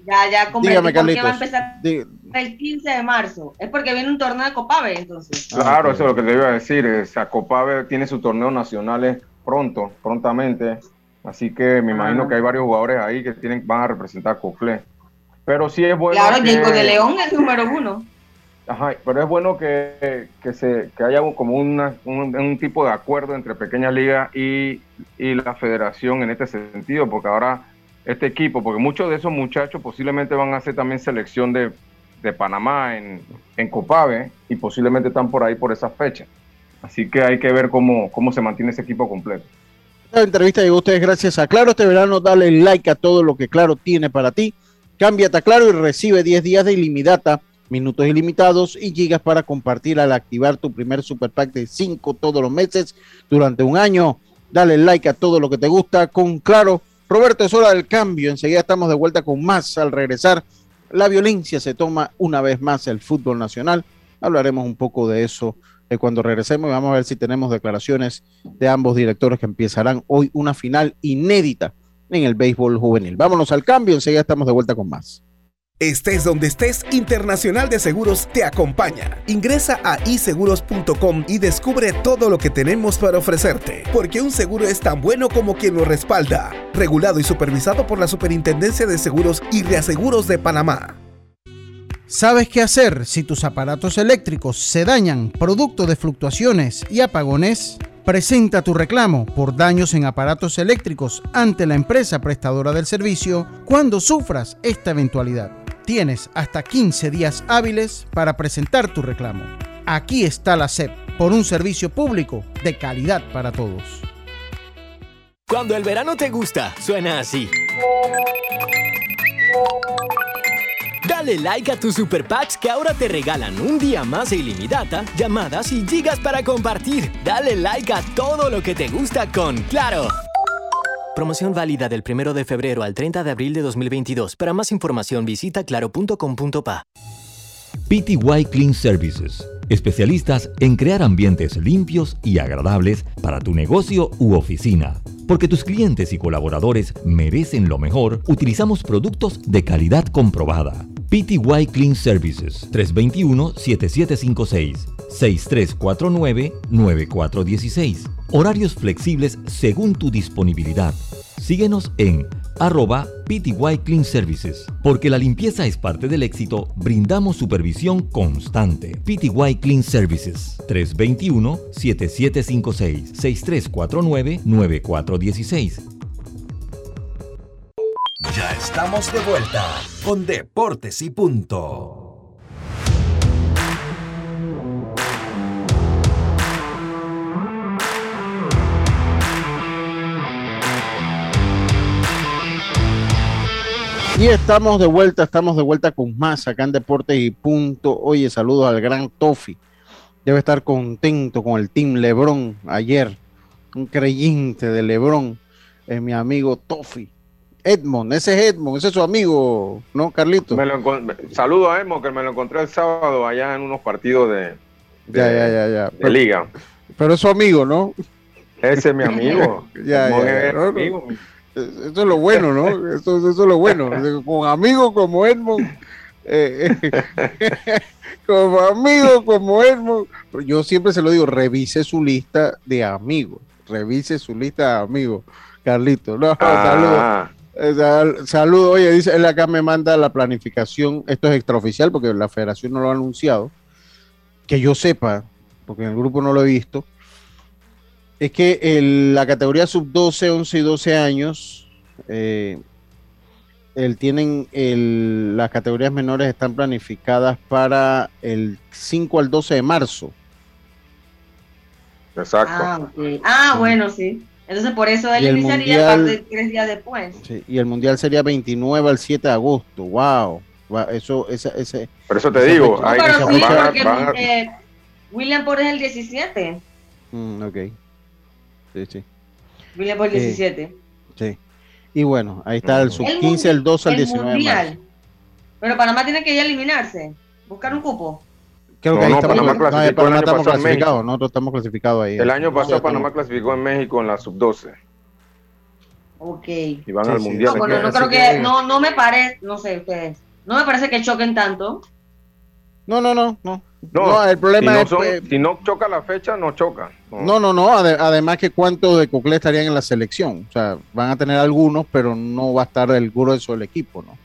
ya, ya Dígame, ¿por qué va a empezar el 15 de marzo? Es porque viene un torneo de Copave, entonces. Claro, eso es lo que te iba a decir. O sea, Copave tiene su torneo nacional pronto, prontamente. Así que me imagino que hay varios jugadores ahí que tienen, van a representar a Cofle. Pero sí es bueno. Claro, Diego de León es número uno. Ajá, pero es bueno que, se, que haya como una, un, tipo de acuerdo entre Pequeña Liga y, la federación en este sentido, porque ahora este equipo, porque muchos de esos muchachos posiblemente van a hacer también selección de, Panamá en, en Copave y posiblemente están por ahí por esa fecha. Así que hay que ver cómo, cómo se mantiene ese equipo completo. Esta entrevista llegó a ustedes gracias a Claro. Este verano dale like a todo lo que Claro tiene para ti. Cámbiate a Claro y recibe 10 días de ilimitada minutos ilimitados y gigas para compartir al activar tu primer super pack de 5 todos los meses durante un año. Dale like a todo lo que te gusta con Claro. Roberto, es hora del cambio. Enseguida estamos de vuelta con más al regresar. La violencia se toma una vez más el fútbol nacional. Hablaremos un poco de eso cuando regresemos y vamos a ver si tenemos declaraciones de ambos directores que empezarán hoy una final inédita en el béisbol juvenil. Vámonos al cambio, enseguida estamos de vuelta con más. Estés donde estés, Internacional de Seguros te acompaña. Ingresa a iseguros.com y descubre todo lo que tenemos para ofrecerte, porque un seguro es tan bueno como quien lo respalda. Regulado y supervisado por la Superintendencia de Seguros y Reaseguros de Panamá. ¿Sabes qué hacer si tus aparatos eléctricos se dañan producto de fluctuaciones y apagones? Presenta tu reclamo por daños en aparatos eléctricos ante la empresa prestadora del servicio cuando sufras esta eventualidad. Tienes hasta 15 días hábiles para presentar tu reclamo. Aquí está la SEP por un servicio público de calidad para todos. Cuando el verano te gusta, suena así. Dale like a tus super packs que ahora te regalan un día más de ilimitada, llamadas y gigas para compartir. Dale like a todo lo que te gusta con Claro. Promoción válida del 1 de febrero al 30 de abril de 2022. Para más información visita claro.com.pa. PTY Clean Services, especialistas en crear ambientes limpios y agradables para tu negocio u oficina. Porque tus clientes y colaboradores merecen lo mejor, utilizamos productos de calidad comprobada. PTY Clean Services 321-7756 6349-9416. Horarios flexibles según tu disponibilidad. Síguenos en arroba PTY Clean Services. Porque la limpieza es parte del éxito, brindamos supervisión constante. PTY Clean Services 321-7756-6349-9416. Ya estamos de vuelta con Deportes y Punto. Y estamos de vuelta, estamos de vuelta con más acá en Deportes y Punto. Oye, saludos al gran Tofi. Debe estar contento con el Team Lebron ayer. Un creyente de Lebron, es mi amigo Tofi. Edmond, ese es Edmond, ese es su amigo, ¿no, Carlito? saludo a Edmond, que me lo encontré el sábado allá en unos partidos de, ya, ya, ya, ya. de liga. Pero es su amigo, ¿no? Ese es mi amigo. ya, ya, Es mi amigo. Eso es lo bueno, ¿no? Eso, eso es lo bueno. Con amigos como Edmond, eh, eh, como amigos como Edmond, yo siempre se lo digo, revise su lista de amigos, revise su lista de amigos, Carlito. No, Ah. saludos. Saludos, oye, dice, él acá me manda la planificación, esto es extraoficial porque la federación no lo ha anunciado, que yo sepa, porque en el grupo no lo he visto, es que el- la categoría sub 12, 11 y 12 años, eh, el, tienen el- las categorías menores están planificadas para el 5 al 12 de marzo. Exacto. Ah, ok. Ah, bueno, sí. Entonces por eso él el iniciaría mundial- tres días después. Sí, y el mundial sería 29 al 7 de agosto. Wow. Eso, ese, ese, Por eso te esa digo, hay- Pero esa sí, porque eh, William Port es el 17. Mm, ok. Sí, sí, Port Eh, 17. sí. Y bueno, ahí está el sub El 15, el 12 al el 19 de mundial. marzo. Pero Panamá tiene que ya eliminarse. Buscar un cupo. Creo No, que ahí no, estamos, Panamá no, clasificó el Panamá año estamos clasificados, nosotros estamos clasificados ahí. El año pasado estamos- Panamá clasificó en México en la sub-12 Ok. y van Sí, al sí. mundial. No, bueno, no creo que- que, no, no me parece, no sé ustedes, no me parece que choquen tanto. No, no, no, no. No, No, el problema si no es son- si no choca la fecha, no choca. No, no, no. ade- además que cuántos de Coclé estarían en la selección. O sea, van a tener algunos, pero no va a estar el grueso del equipo, ¿no?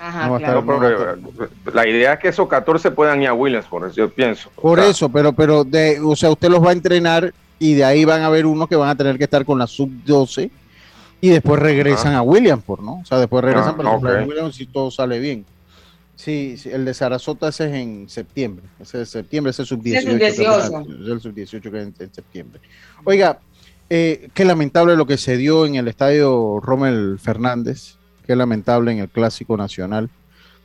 Ajá, No va a claro. No, pero, eh, la idea es que esos 14 puedan ir a Williams, por eso yo pienso. Por O sea, eso, pero, pero de, o sea, usted los va a entrenar y de ahí van a haber unos que van a tener que estar con la sub 12 y después regresan a Williamsport, ¿no? O sea, después regresan Ah, para ok. el Williams si todo sale bien. Sí, sí, el de Sarasota ese es en septiembre. Ese es septiembre, ese es sub 18. Ese es sub-18. Es el sub 18 que es en, septiembre. Oiga, eh, qué lamentable lo que se dio en el estadio Rommel Fernández. Qué lamentable en el Clásico Nacional,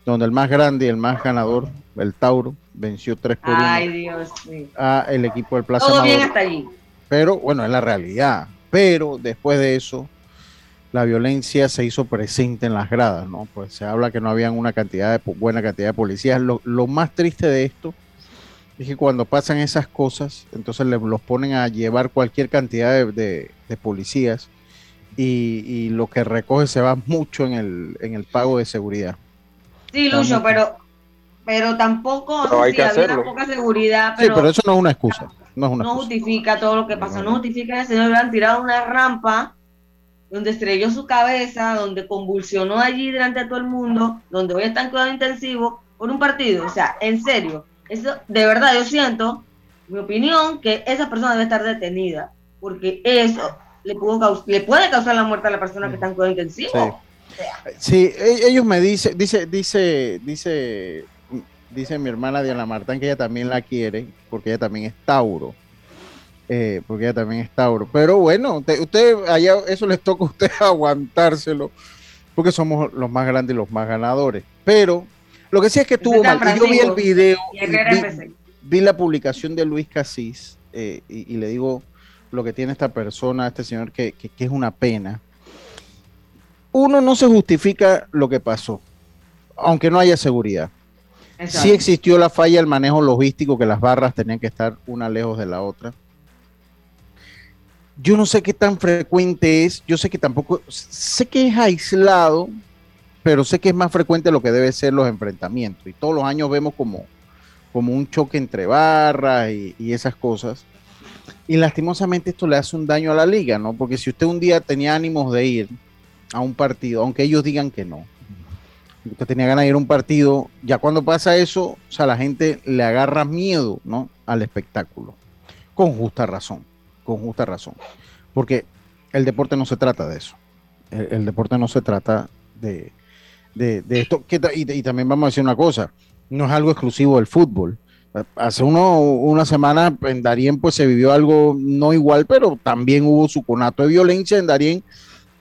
donde el más grande y el más ganador, el Tauro, venció 3 por 1 Ay, Dios mío. a el equipo del Plaza Todo bien Amador. hasta allí. Pero bueno, es la realidad. Pero después de eso, la violencia se hizo presente en las gradas, ¿no? Pues se habla que no habían una cantidad de buena cantidad de policías. Lo, lo más triste de esto es que cuando pasan esas cosas, entonces le, los ponen a llevar cualquier cantidad de, policías y, lo que recoge se va mucho en el, en el pago de seguridad. Sí, Lucho, pero, pero tampoco hay que hacerlo. poca seguridad. Pero, sí, pero eso no es una excusa. No, es una no justifica todo lo que pasó, no, justifica que el señor le han tirado una rampa donde estrelló su cabeza, donde convulsionó allí delante de todo el mundo, donde hoy está en cuidado intensivo por un partido. O sea, en serio, eso de verdad yo siento, mi opinión, que esa persona debe estar detenida, porque eso le, pudo le puede causar la muerte a la persona que está en cuidado intensivo. Sí. E, ellos me dicen, dice, dice, dice, dice mi hermana Diana Martán que ella también la quiere, porque ella también es Tauro. Eh, porque ella también es Tauro. Pero bueno, usted, allá eso les toca a usted aguantárselo, porque somos los más grandes y los más ganadores. Pero lo que sí es que tuvo mal. yo vi el video, vi, la publicación de Luis Casís eh, y, le digo lo que tiene esta persona, este señor, que, es una pena. Uno no se justifica lo que pasó, aunque no haya seguridad. Sí existió la falla del manejo logístico, que las barras tenían que estar una lejos de la otra yo no sé qué tan frecuente es, yo sé que tampoco, sé que es aislado, pero sé que es más frecuente lo que debe ser los enfrentamientos. Y todos los años vemos como, como un choque entre barras y, esas cosas. Y lastimosamente esto le hace un daño a la liga, ¿no? Porque si usted un día tenía ánimos de ir a un partido, aunque ellos digan que no, usted tenía ganas de ir a un partido, ya cuando pasa eso, o sea, la gente le agarra miedo, ¿no? Al espectáculo, con justa razón con justa razón. Porque el deporte no se trata de eso. El, deporte no se trata de, esto. y, también vamos a decir una cosa, no es algo exclusivo del fútbol. Hace uno, una semana en Darien pues se vivió algo no igual, pero también hubo su conato de violencia en Darien.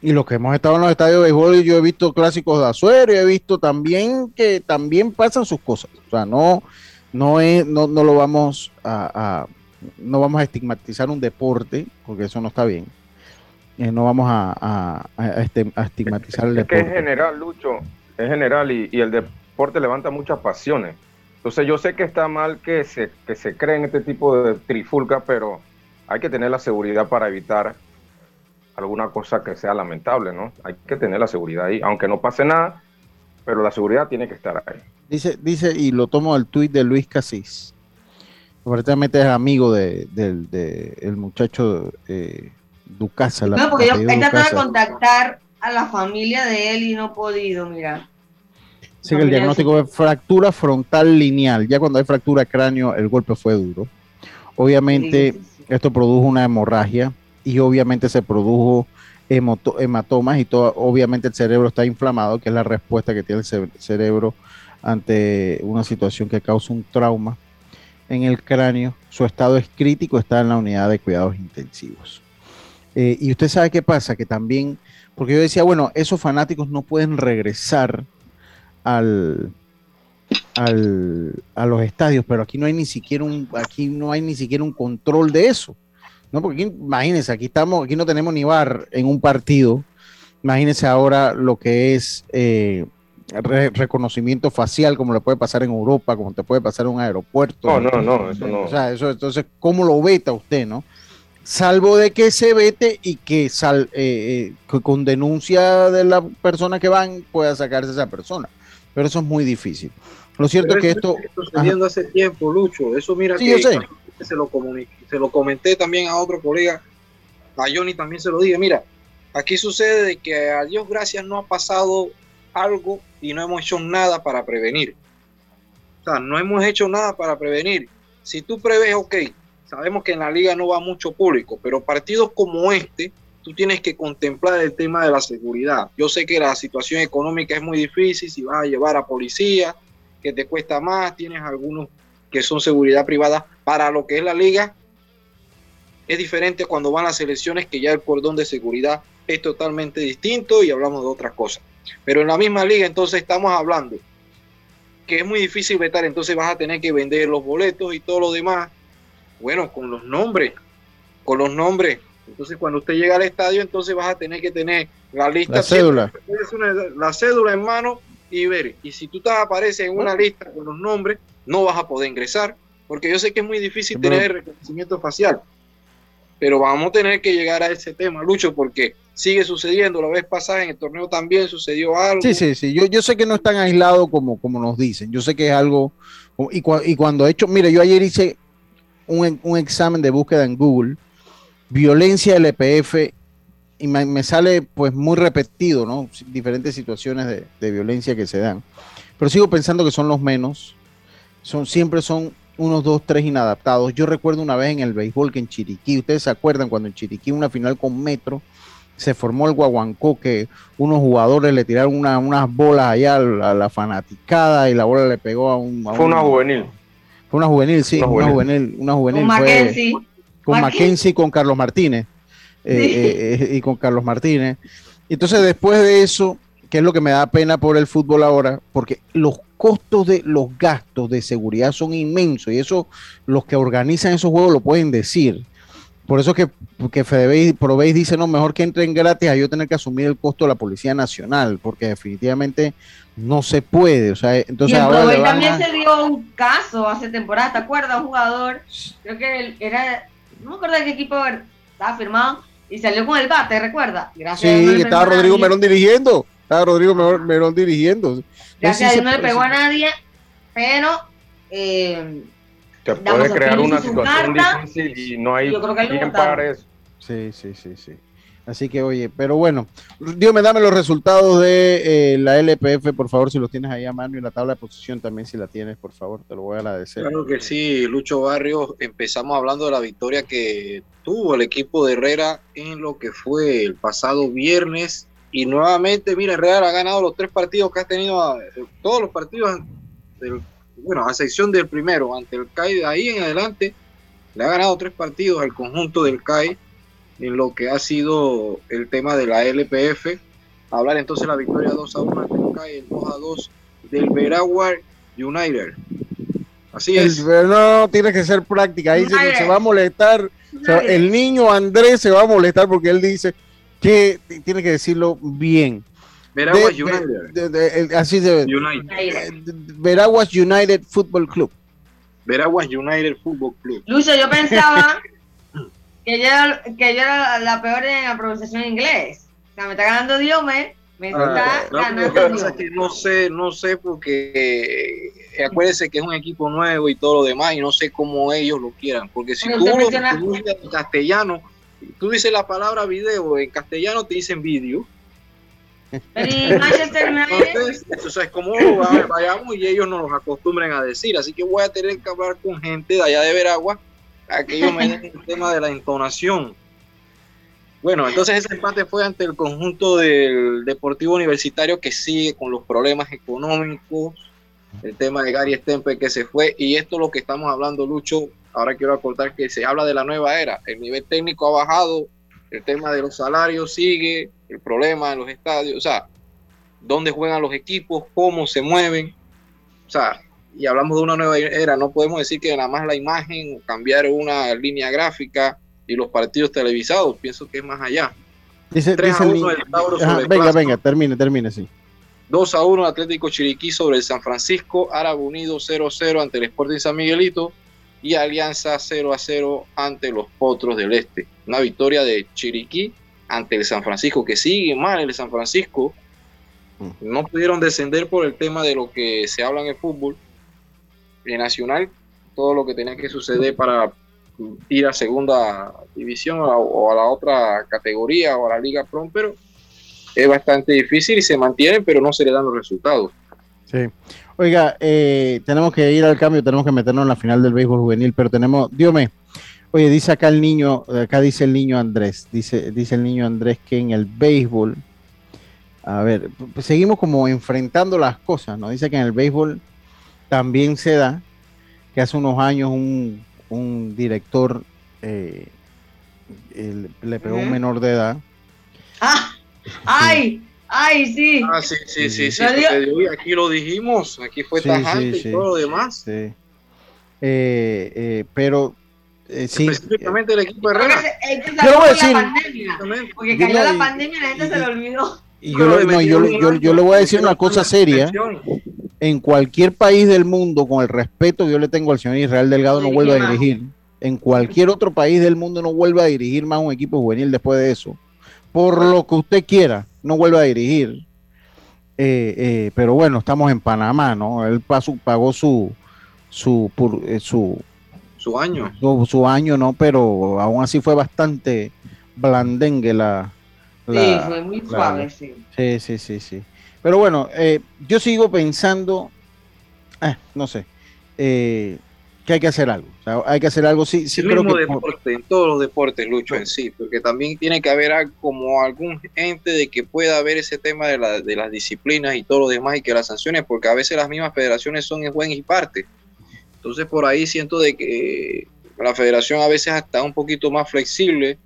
Y los que hemos estado en los estadios de béisbol, yo he visto clásicos de Azuero y he visto también que también pasan sus cosas. O sea, no, no, es, no, no lo vamos a no vamos a estigmatizar un deporte, porque eso no está bien. Eh, no vamos a, este, estigmatizar el deporte. Es que es general, Lucho, es general y, el deporte levanta muchas pasiones. Entonces yo sé que está mal que se, que se creen este tipo de trifulca, pero hay que tener la seguridad para evitar alguna cosa que sea lamentable, ¿no? Hay que tener la seguridad ahí, aunque no pase nada, pero la seguridad tiene que estar ahí. Dice, dice, y lo tomo del tuit de Luis Casís. Aparentemente es amigo de, el muchacho eh, Ducasa. no, porque yo he tratado de contactar a la familia de él y no he podido, mira. Sí, que el diagnóstico es fractura frontal lineal. Ya cuando hay fractura de cráneo, el golpe fue duro. Obviamente, esto produjo una hemorragia y obviamente se produjo hematomas y todo, obviamente el cerebro está inflamado, que es la respuesta que tiene el cerebro ante una situación que causa un trauma en el cráneo, su estado es crítico, está en la unidad de cuidados intensivos. Eh, y usted sabe qué pasa, que también, porque yo decía, bueno, esos fanáticos no pueden regresar al, a los estadios, pero aquí no hay ni siquiera un, aquí no hay ni siquiera un control de eso. ¿no? Porque imagínense, aquí estamos, aquí no tenemos ni bar en un partido. Imagínense ahora lo que es eh, reconocimiento facial como le puede pasar en Europa, como te puede pasar en un aeropuerto. No, no, no, eso no. O sea, eso, entonces, ¿cómo lo veta usted, no? Salvo de que se vete y que, sal, eh, eh, con denuncia de la persona que van pueda sacarse esa persona. Pero eso es muy difícil. Lo cierto es que esto... sucediendo hace tiempo, Lucho. Eso mira que Se, lo se lo comenté también a otro colega, a Johnny también se lo dije. Mira, aquí sucede que a Dios gracias no ha pasado algo y no hemos hecho nada para prevenir. O sea, no hemos hecho nada para prevenir. Si tú preves, ok, sabemos que en la liga no va mucho público, pero partidos como este, tú tienes que contemplar el tema de la seguridad. Yo sé que la situación económica es muy difícil, si vas a llevar a policía, que te cuesta más, tienes algunos que son seguridad privada. Para lo que es la liga, es diferente cuando van las elecciones, que ya el cordón de seguridad es totalmente distinto y hablamos de otras cosas. Pero en la misma liga entonces estamos hablando que es muy difícil vetar, entonces vas a tener que vender los boletos y todo lo demás. Bueno, con los nombres, con los nombres. Entonces cuando usted llega al estadio, entonces vas a tener que tener la lista. La cédula. la cédula en mano y ver. Y si tú te apareces en una lista con los nombres, no vas a poder ingresar. porque yo sé que es muy difícil tener el reconocimiento facial, pero vamos a tener que llegar a ese tema, Lucho, porque sigue sucediendo. La vez pasada en el torneo también sucedió algo. Sí, sí, sí. Yo, yo sé que no es tan aislado como, como nos dicen. Yo sé que es algo. Y, y cuando he hecho. Mire, yo ayer hice un, un, examen de búsqueda en Google, violencia LPF, y me, me, sale pues muy repetido, ¿no? Diferentes situaciones de, de, violencia que se dan. Pero sigo pensando que son los menos. Son, siempre son unos dos, tres inadaptados. Yo recuerdo una vez en el béisbol que en Chiriquí, ustedes se acuerdan cuando en Chiriquí una final con Metro, se formó el guaguancó que unos jugadores le tiraron una, unas bolas allá a la, fanaticada y la bola le pegó a un... fue una juvenil. Fue una juvenil, sí, una juvenil. Una juvenil, una juvenil con Mackenzie. Con Mackenzie y con Carlos Martínez. Eh, eh, eh, y con Carlos Martínez. Entonces después de eso, que es lo que me da pena por el fútbol ahora, porque los costos de los gastos de seguridad son inmensos y eso los que organizan esos juegos lo pueden decir. Por eso que, que Fedebase, Probéis dice, no, mejor que entren gratis a yo tener que asumir el costo de la Policía Nacional, porque definitivamente no se puede. O sea, entonces y ahora también se dio un caso hace temporada, ¿te acuerdas? Un jugador, creo que era, no me acuerdo de qué equipo estaba firmado, y salió con el bate, ¿recuerda? Gracias sí, estaba Rodrigo Merón dirigiendo, estaba Rodrigo Merón, dirigiendo. Gracias a Dios no le pegó a nadie, pero... Eh, te puede crear una situación difícil y no hay quien para eso. Sí, sí, sí, sí. Así que, oye, pero bueno, Dios me dame los resultados de eh, la LPF, por favor, si los tienes ahí a mano y la tabla de posición también, si la tienes, por favor, te lo voy a agradecer. Claro que sí, Lucho Barrios, empezamos hablando de la victoria que tuvo el equipo de Herrera en lo que fue el pasado viernes. Y nuevamente, mira, Herrera ha ganado los tres partidos que ha tenido, eh, todos los partidos del bueno, a excepción del primero ante el CAI, de ahí en adelante le ha ganado tres partidos al conjunto del CAI en lo que ha sido el tema de la LPF. Hablar entonces la victoria 2 a 1 ante el CAI, el 2 a 2 del Veragua United. Así es. no, tiene que ser práctica. Ahí se, se, va a molestar. el niño Andrés se va a molestar porque él dice que tiene que decirlo bien. Veraguas United. así se United. Veraguas United Football Club. Veraguas United Football Club. Lucio, yo pensaba que ella, que era la peor en la pronunciación en inglés. O sea, me está ganando Diome. Me ah, está ganando no, que no sé, no sé porque eh, acuérdense que es un equipo nuevo y todo lo demás y no sé cómo ellos lo quieran. Porque si tú lo dices en castellano, tú dices la palabra video, en castellano te dicen entonces, eso es como vayamos y ellos nos los acostumbren a decir. Así que voy a tener que hablar con gente de allá de Veragua a que ellos me den el tema de la entonación. Bueno, entonces ese empate fue ante el conjunto del Deportivo Universitario que sigue con los problemas económicos, el tema de Gary Stempe que se fue, y esto es lo que estamos hablando, Lucho. Ahora quiero acortar que se habla de la nueva era. El nivel técnico ha bajado, el tema de los salarios sigue, el problema en los estadios, o sea, dónde juegan los equipos, cómo se mueven, o sea, y hablamos de una nueva era, no podemos decir que nada más la imagen, cambiar una línea gráfica y los partidos televisados, pienso que es más allá. Dice, 3 a 1 el Tauro sobre Venga, venga, termine, termine, sí. 2 a 1 Atlético Chiriquí sobre el San Francisco, Árabe Unido 0 a 0 ante el Sporting San Miguelito y Alianza 0 a 0 ante los Potros del Este. Una victoria de Chiriquí ante el San Francisco, que sigue mal el San Francisco. Mm. No pudieron descender por el tema de lo que se habla en el fútbol. En Nacional, todo lo que tenía que suceder para ir a segunda división o a la otra categoría o a la Liga Pro, pero es bastante difícil y se mantiene, pero no se le dan los resultados. Sí. Oiga, eh, tenemos que ir al cambio, tenemos que meternos en la final del béisbol juvenil, pero tenemos, dígame, Oye, dice acá el niño, acá dice el niño Andrés, dice, dice el niño Andrés que en el béisbol, a ver, seguimos como enfrentando las cosas, ¿no? Dice que en el béisbol también se da que hace unos años un, director eh, le pegó a un menor de edad. ¡Ah! ¡Ay! ¡Ay, sí! Ah, sí, sí, sí, sí. aquí lo dijimos, aquí fue tajante y todo lo demás. Sí. Eh, eh, pero eh, sí. Específicamente el equipo de Herrera. Yo voy a decir. Pandemia, porque cayó la pandemia y la gente se lo olvidó. Y yo, no, yo, yo, yo, le voy a decir una cosa seria. en cualquier país del mundo, con el respeto que yo le tengo al señor Israel Delgado, no vuelve a dirigir. En cualquier otro país del mundo no vuelve a dirigir más un equipo juvenil después de eso. Por lo que usted quiera, no vuelve a dirigir. Eh, eh, pero bueno, estamos en Panamá, ¿no? Él pagó su su su, su año. Su, año, ¿no? Pero aún así fue bastante blandengue la. sí, fue muy suave, sí. Sí, sí, sí, sí. Pero bueno, yo sigo pensando, no sé, eh, que hay que hacer algo. hay que hacer algo. Sí, sí el mismo deporte, en todos los deportes, Lucho, en sí, porque también tiene que haber como algún ente de que pueda haber ese tema de, la, de las disciplinas y todo lo demás y que las sanciones, porque a veces las mismas federaciones son en buen y parte. Entonces por ahí siento de que la federación a veces está un poquito más flexible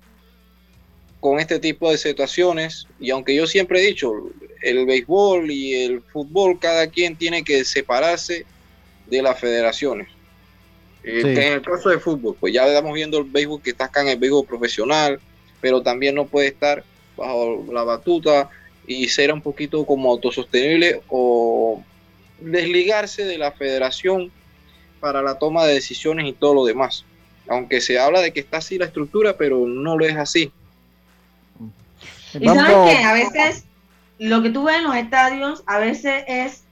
con este tipo de situaciones. Y aunque yo siempre he dicho, el béisbol y el fútbol, cada quien tiene que separarse de las federaciones. Eh, en el caso de fútbol, pues ya estamos viendo el béisbol que está acá en el béisbol profesional, pero también no puede estar bajo la batuta y ser un poquito como autosostenible o desligarse de la federación para la toma de decisiones y todo lo demás. Aunque se habla de que está así la estructura, pero no lo es así. Y sabes que a veces lo que tú ves en los estadios a veces es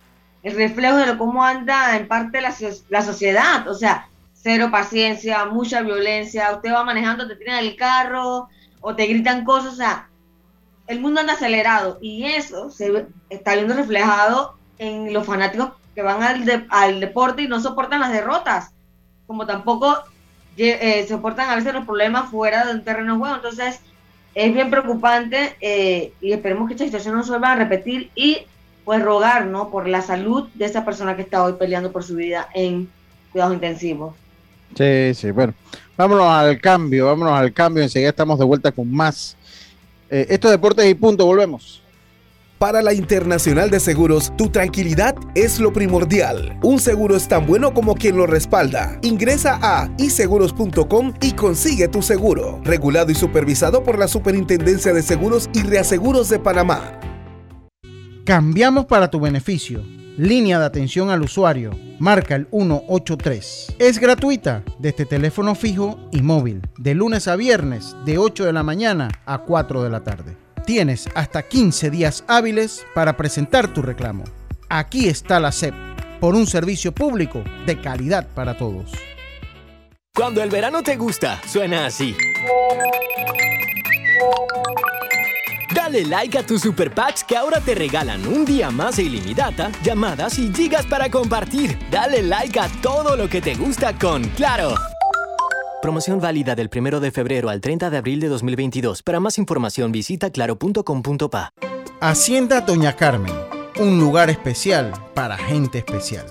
el reflejo de lo cómo anda en parte la, la sociedad. O sea, cero paciencia, mucha violencia, usted va manejando, te tiran el carro o te gritan cosas, o sea, el mundo anda acelerado y eso se está viendo reflejado en los fanáticos que van al, al deporte y no soportan las derrotas, como tampoco eh, soportan a veces los problemas fuera de un terreno de juego, entonces es bien preocupante eh, y esperemos que esta situación no se vuelva a repetir y pues rogar, ¿no? Por la salud de esa persona que está hoy peleando por su vida en cuidados intensivos. Sí, sí, bueno. Vámonos al cambio, vámonos al cambio. Enseguida estamos de vuelta con más. Eh, esto es Deportes y Punto, volvemos. Para la Internacional de Seguros, tu tranquilidad es lo primordial. Un seguro es tan bueno como quien lo respalda. Ingresa a iseguros.com y consigue tu seguro. Regulado y supervisado por la Superintendencia de Seguros y Reaseguros de Panamá. Cambiamos para tu beneficio línea de atención al usuario, marca el 183. Es gratuita desde teléfono fijo y móvil, de lunes a viernes, de 8 de la mañana a 4 de la tarde. Tienes hasta 15 días hábiles para presentar tu reclamo. Aquí está la SEP, por un servicio público de calidad para todos. Cuando el verano te gusta, suena así. Dale like a tus super packs que ahora te regalan un día más de ilimitada, llamadas y gigas para compartir. Dale like a todo lo que te gusta con Claro. Promoción válida del 1 de febrero al 30 de abril de 2022. Para más información visita claro.com.pa. Hacienda Doña Carmen, un lugar especial para gente especial.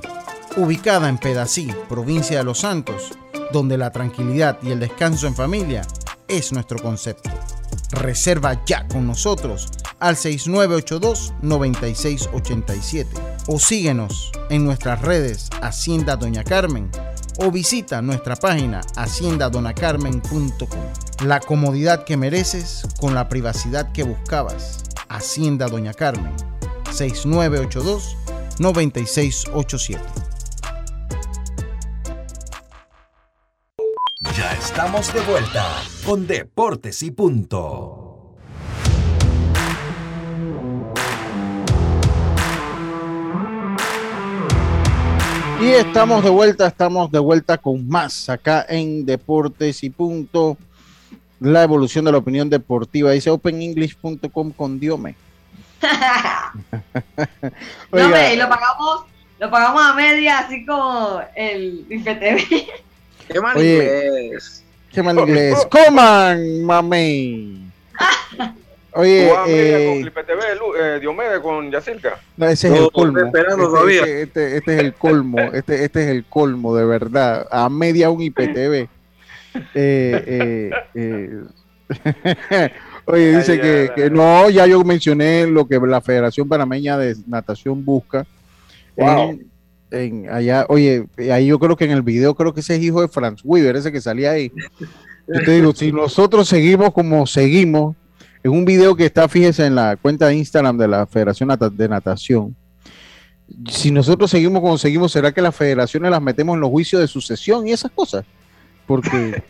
Ubicada en Pedací, provincia de Los Santos, donde la tranquilidad y el descanso en familia es nuestro concepto. Reserva ya con nosotros al 6982-9687 o síguenos en nuestras redes Hacienda Doña Carmen o visita nuestra página haciendadonacarmen.com. La comodidad que mereces con la privacidad que buscabas. Hacienda Doña Carmen 6982 9687. Ya estamos de vuelta con Deportes y Punto. Y estamos de vuelta, estamos de vuelta con más acá en Deportes y Punto. La evolución de la opinión deportiva. Dice openenglish.com con Diome. Diome, y lo pagamos, lo pagamos a media, así como el IFTV. Qué mal inglés. Qué mal inglés. Coman, mami. Oye, eh, con TV, eh, Diomedes con Yacirca. No, ese es el colmo. Este, este, este, es el colmo. Este, este es el colmo, de verdad. A media un IPTV. Eh, eh, Oye, dice que, que, no, ya yo mencioné lo que la Federación Panameña de Natación busca. Wow allá, oye, ahí yo creo que en el video creo que ese es hijo de Franz Weaver, ese que salía ahí. Yo te digo, si nosotros seguimos como seguimos, en un video que está, fíjese, en la cuenta de Instagram de la Federación de Natación, si nosotros seguimos como seguimos, ¿será que las federaciones las metemos en los juicios de sucesión y esas cosas? Porque...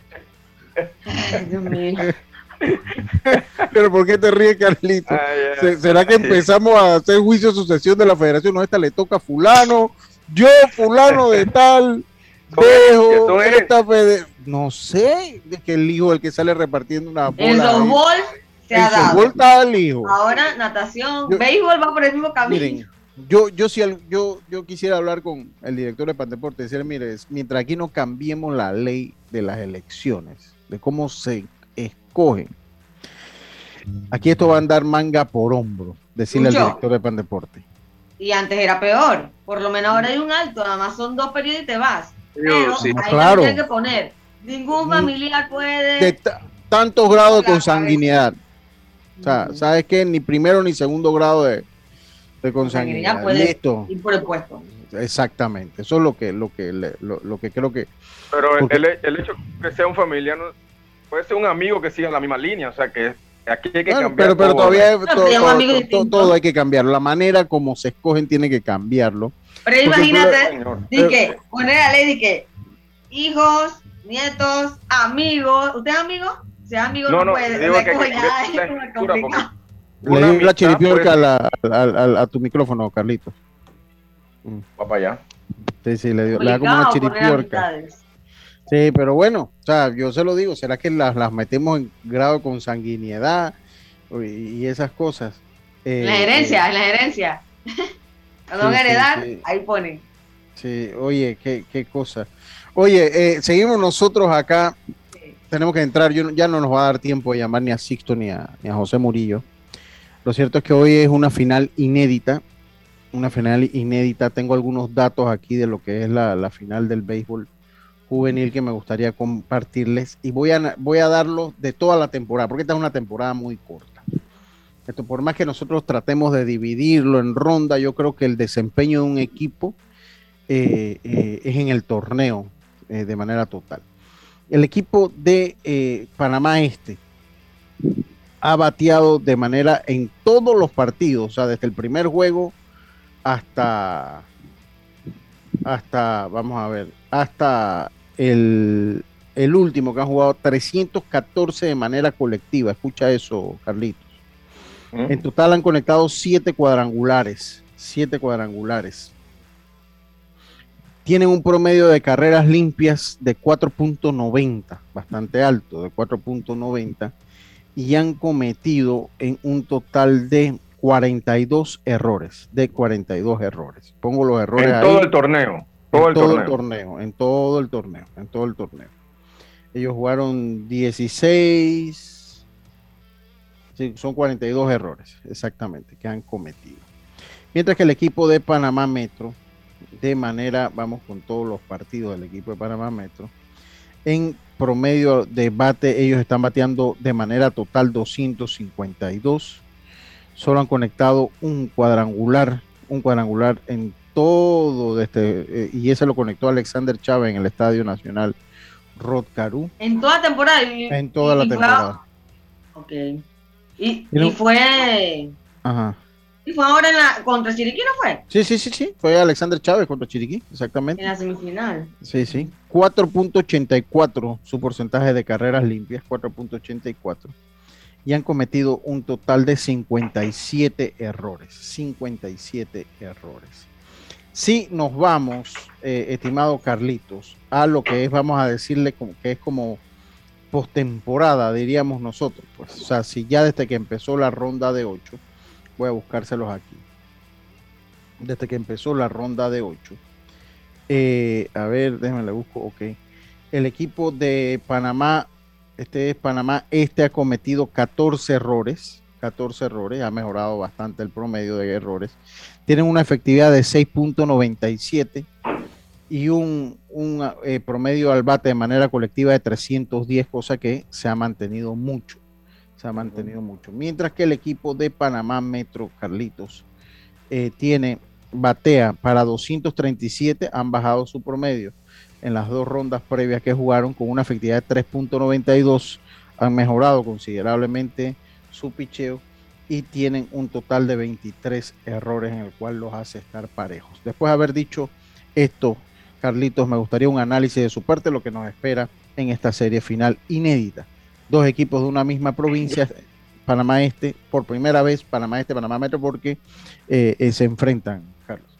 Pero ¿por qué te ríes, Carlito? ¿Será que empezamos a hacer juicio de sucesión de la federación? No, esta le toca a fulano, yo fulano de tal, dejo, esta no sé, que el hijo el que sale repartiendo una bola. El se ha dado. está al hijo. Ahora natación, béisbol va por el mismo camino. Miren, yo, yo, si, yo, yo quisiera hablar con el director de Pandeporte y decirle, mire, mientras aquí no cambiemos la ley de las elecciones, de cómo se escogen, aquí esto va a andar manga por hombro, decirle al director de Pandeporte. Y antes era peor, por lo menos ahora hay un alto, nada más son dos periodos y te vas. Pero sí. ahí claro. que poner, ningún familiar puede... De tantos grados de consanguinidad. O sea, ¿sabes qué? Ni primero ni segundo grado de, de consanguinidad. Listo. Ir por el puesto. Exactamente, eso es lo que, lo que, lo, que creo que. Pero el, el, hecho que sea un familiar puede ser un amigo que siga la misma línea, o sea que aquí hay que cambiar. Pero, pero todavía todo, hay que cambiarlo. La manera como se escogen tiene que cambiarlo. Pero imagínate, di que poner la ley de que hijos, nietos, amigos, ¿usted es amigo? Si es amigo no, no, puede. Digo que, ya, le di la chiripiorca a, a, tu micrófono, Carlito. Va para allá. Sí, sí, le, dio, le da como una chiripiorca. Sí, pero bueno, o sea, yo se lo digo, ¿será que las, las metemos en grado con sanguinidad y, esas cosas? Eh, la herencia, eh, la herencia. Cuando sí, heredar, ahí ponen. Sí, oye, qué, qué cosa. Oye, eh, seguimos nosotros acá. Tenemos que entrar, yo, ya no nos va a dar tiempo de llamar ni a Sixto ni a, José Murillo. Lo cierto es que hoy es una final inédita, una final inédita. Tengo algunos datos aquí de lo que es la, final del béisbol juvenil que me gustaría compartirles y voy a, voy a darlos de toda la temporada, porque esta es una temporada muy corta. Esto, por más que nosotros tratemos de dividirlo en ronda, yo creo que el desempeño de un equipo eh, eh, es en el torneo eh, de manera total. El equipo de Panamá Este ha bateado de manera en todos los partidos, o sea, desde el primer juego hasta, hasta, vamos a ver, hasta el, último que ha jugado 314 de manera colectiva. Escucha eso, Carlitos. En total han conectado siete cuadrangulares, siete cuadrangulares. Tienen un promedio de carreras limpias de 4.90, bastante alto, de 4.90 y han cometido en un total de 42 errores, de 42 errores. Pongo los errores en todo el torneo, todo, el, torneo. en todo el torneo, en todo el torneo. Ellos jugaron 16, sí, son 42 errores, exactamente, que han cometido. Mientras que el equipo de Panamá Metro, de manera, vamos con todos los partidos del equipo de Panamá Metro, en promedio de bate, ellos están bateando de manera total 252. Solo han conectado un cuadrangular, un cuadrangular en todo este, eh, y ese lo conectó Alexander Chávez en el Estadio Nacional Rod En toda temporada. en toda la temporada. Ok. Y, y fue. Ajá. ¿Y fue ahora en la, contra Chiriquí, no fue? Sí, sí, sí, sí. Fue Alexander Chávez contra Chiriquí, exactamente. En la semifinal. Sí, sí. 4.84 su porcentaje de carreras limpias, 4.84. Y han cometido un total de 57 errores. 57 errores. Si nos vamos, eh, estimado Carlitos, a lo que es, vamos a decirle como, que es como postemporada, diríamos nosotros. Pues, o sea, si ya desde que empezó la ronda de 8 Voy a buscárselos aquí. Desde que empezó la ronda de 8. Eh, a ver, déjenme le busco. Ok. El equipo de Panamá, este es Panamá, este ha cometido 14 errores. 14 errores, ha mejorado bastante el promedio de errores. Tienen una efectividad de 6.97 y un, un eh, promedio al bate de manera colectiva de 310, cosa que se ha mantenido mucho se ha mantenido mucho. Mientras que el equipo de Panamá Metro, Carlitos, eh, tiene batea para 237, han bajado su promedio en las dos rondas previas que jugaron con una efectividad de 3.92, han mejorado considerablemente su picheo y tienen un total de 23 errores en el cual los hace estar parejos. Después de haber dicho esto, Carlitos, me gustaría un análisis de su parte, lo que nos espera en esta serie final inédita. Dos equipos de una misma provincia, Panamá Este, por primera vez, Panamá Este, Panamá Metro, porque eh, eh, se enfrentan, Carlos.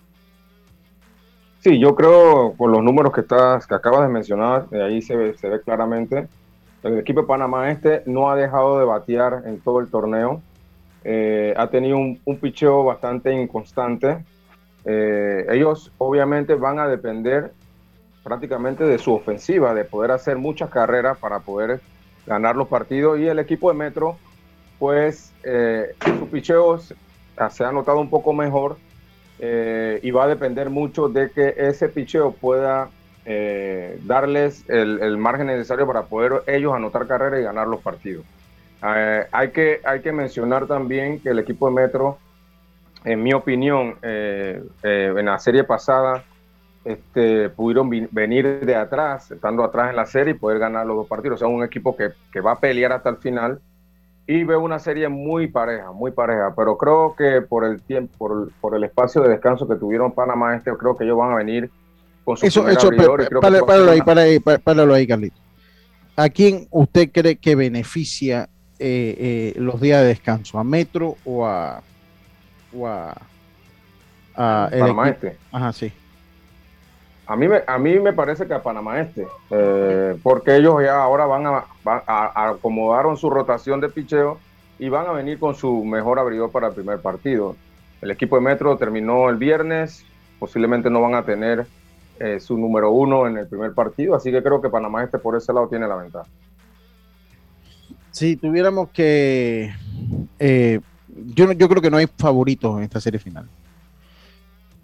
Sí, yo creo, por los números que, estás, que acabas de mencionar, de ahí se ve, se ve claramente, el equipo de Panamá Este no ha dejado de batear en todo el torneo. Eh, ha tenido un, un picheo bastante inconstante. Eh, ellos obviamente van a depender prácticamente de su ofensiva, de poder hacer muchas carreras para poder ganar los partidos. Y el equipo de Metro, pues eh, su picheo se ha notado un poco mejor y va a depender mucho de que ese picheo pueda darles el, margen necesario para poder ellos anotar carreras y ganar los partidos. Eh, hay, que, hay que mencionar también que el equipo de Metro, en mi opinión, eh, eh, en la serie pasada, este, pudieron venir de atrás, estando atrás en la serie y poder ganar los dos partidos. O sea, un equipo que, que va a pelear hasta el final y veo una serie muy pareja, muy pareja, pero creo que por el tiempo, por, por, el espacio de descanso que tuvieron Panamá este, creo que ellos van a venir con su eso, eso, páralo ahí, ahí, páralo ahí, Carlito. ¿A quién usted cree que beneficia eh, eh, los días de descanso? ¿A Metro o a, o a, a Panamá Este? Ajá, sí. A mí, me, a mí me parece que a Panamá Este, eh, porque ellos ya ahora van a, acomodaron su rotación de picheo y van a venir con su mejor abridor para el primer partido. El equipo de Metro terminó el viernes, posiblemente no van a tener eh, su número uno en el primer partido, así que creo que Panamá Este por ese lado tiene la ventaja. Si tuviéramos que... Eh, yo, yo creo que no hay favoritos en esta serie final.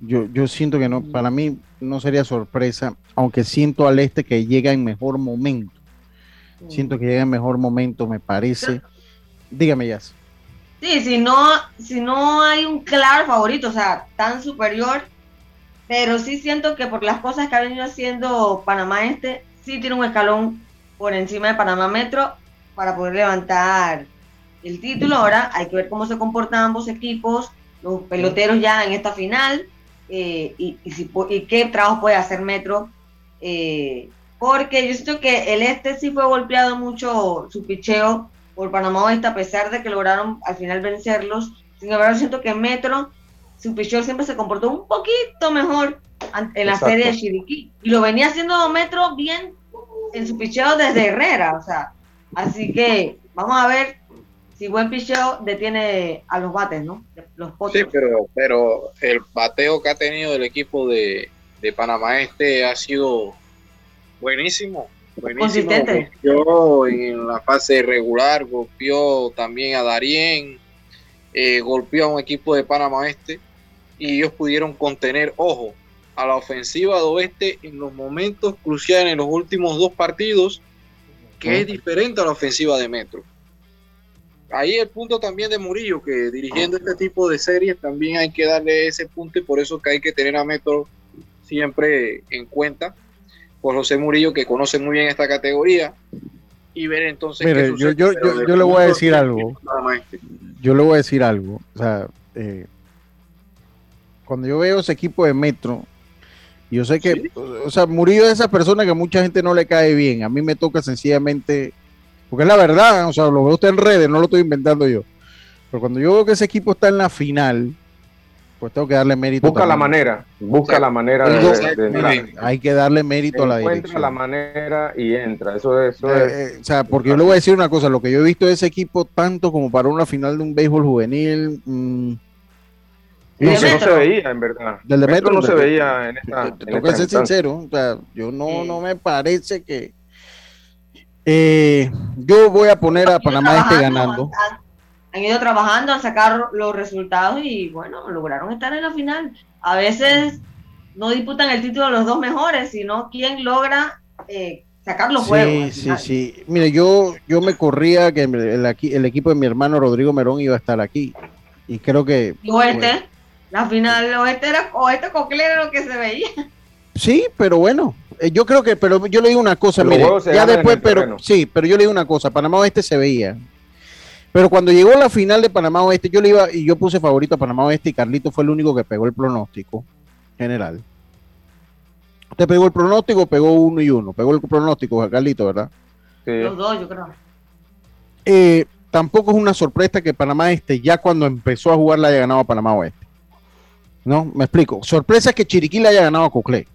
Yo, yo siento que no, para mí no sería sorpresa, aunque siento al este que llega en mejor momento. Siento que llega en mejor momento, me parece. Dígame, Jazz. Sí, si no, si no hay un claro favorito, o sea, tan superior, pero sí siento que por las cosas que ha venido haciendo Panamá Este, sí tiene un escalón por encima de Panamá Metro para poder levantar el título. Ahora hay que ver cómo se comportan ambos equipos, los peloteros ya en esta final, eh, y, si, y, qué trabajo puede hacer Metro. Eh, porque yo siento que el este sí fue golpeado mucho su picheo por Panamá Oeste, a pesar de que lograron al final vencerlos. Sin embargo, siento que Metro, su picheo siempre se comportó un poquito mejor en la serie de Chiriquí. Y lo venía haciendo Metro bien en su picheo desde Herrera. O sea, Así que vamos a ver si buen picheo detiene a los bates, ¿no? Los Sí, pero, pero el bateo que ha tenido el equipo de, Panamá Este ha sido buenísimo. Buenísimo. Consistente. Golpeó en la fase regular, golpeó también a Darien, eh, golpeó a un equipo de Panamá Este y ellos pudieron contener, ojo, a la ofensiva de Oeste en los momentos cruciales en los últimos dos partidos que es diferente a la ofensiva de Metro. Ahí el punto también de Murillo, que dirigiendo este tipo de series también hay que darle ese punto y por eso que hay que tener a Metro siempre en cuenta por José Murillo, que conoce muy bien esta categoría, y ver entonces. Mire, yo, yo, yo, le voy a decir algo. Yo le voy a decir algo. O sea, eh, cuando yo veo ese equipo de Metro, yo sé que, o sea, Murillo es esa persona que mucha gente no le cae bien. A mí me toca sencillamente, porque es la verdad, o sea, lo veo usted en redes, no lo estoy inventando yo. Pero cuando yo veo que ese equipo está en la final, pues tengo que darle mérito. Busca la manera, busca la manera de, Hay que darle mérito a la dirección. Encuentra la manera y entra, eso, eso eh, es. Eh, o sea, porque yo le voy a decir una cosa, lo que yo he visto de ese equipo, tanto como para una final de un béisbol juvenil, mmm, no, no, se veía, en verdad. Del de Metro, no se veía en esta. Tengo que ser sincero. O sea, yo no, no me parece que. Eh, yo voy a poner a Panamá este ganando. Han, ido trabajando a sacar los resultados y bueno, lograron estar en la final. A veces no disputan el título los dos mejores, sino quién logra eh, sacar los juegos. Sí, sí, sí. Mire, yo, yo me corría que el, el, equipo de mi hermano Rodrigo Merón iba a estar aquí. Y creo que. ¿Y este? La final oeste era oeste coclero lo que se veía. Sí, pero bueno, yo creo que, pero yo le digo una cosa, mire, ya después, pero sí, pero yo le digo una cosa, Panamá Oeste se veía. Pero cuando llegó la final de Panamá Oeste, yo le iba y yo puse favorito a Panamá Oeste y Carlito fue el único que pegó el pronóstico general. Usted pegó el pronóstico, pegó uno y uno. Pegó el pronóstico, Carlito, ¿verdad? Los dos, yo creo. Eh, tampoco es una sorpresa que Panamá Este, ya cuando empezó a jugar, la haya ganado a Panamá Oeste. ¿No? Me explico. Sorpresa es que Chiriquí le haya ganado a Coclé.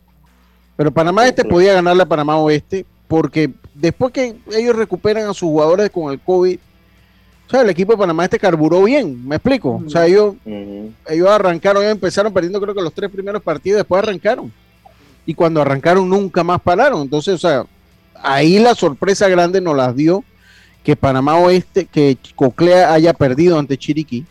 Pero Panamá Este podía ganarle a Panamá Oeste porque después que ellos recuperan a sus jugadores con el COVID, o sea, el equipo de Panamá Este carburó bien, me explico. O sea, ellos, ellos arrancaron, ellos empezaron perdiendo creo que los tres primeros partidos, después arrancaron. Y cuando arrancaron nunca más pararon. Entonces, o sea, ahí la sorpresa grande nos las dio que Panamá Oeste, que Coclea haya perdido ante Chiriquí,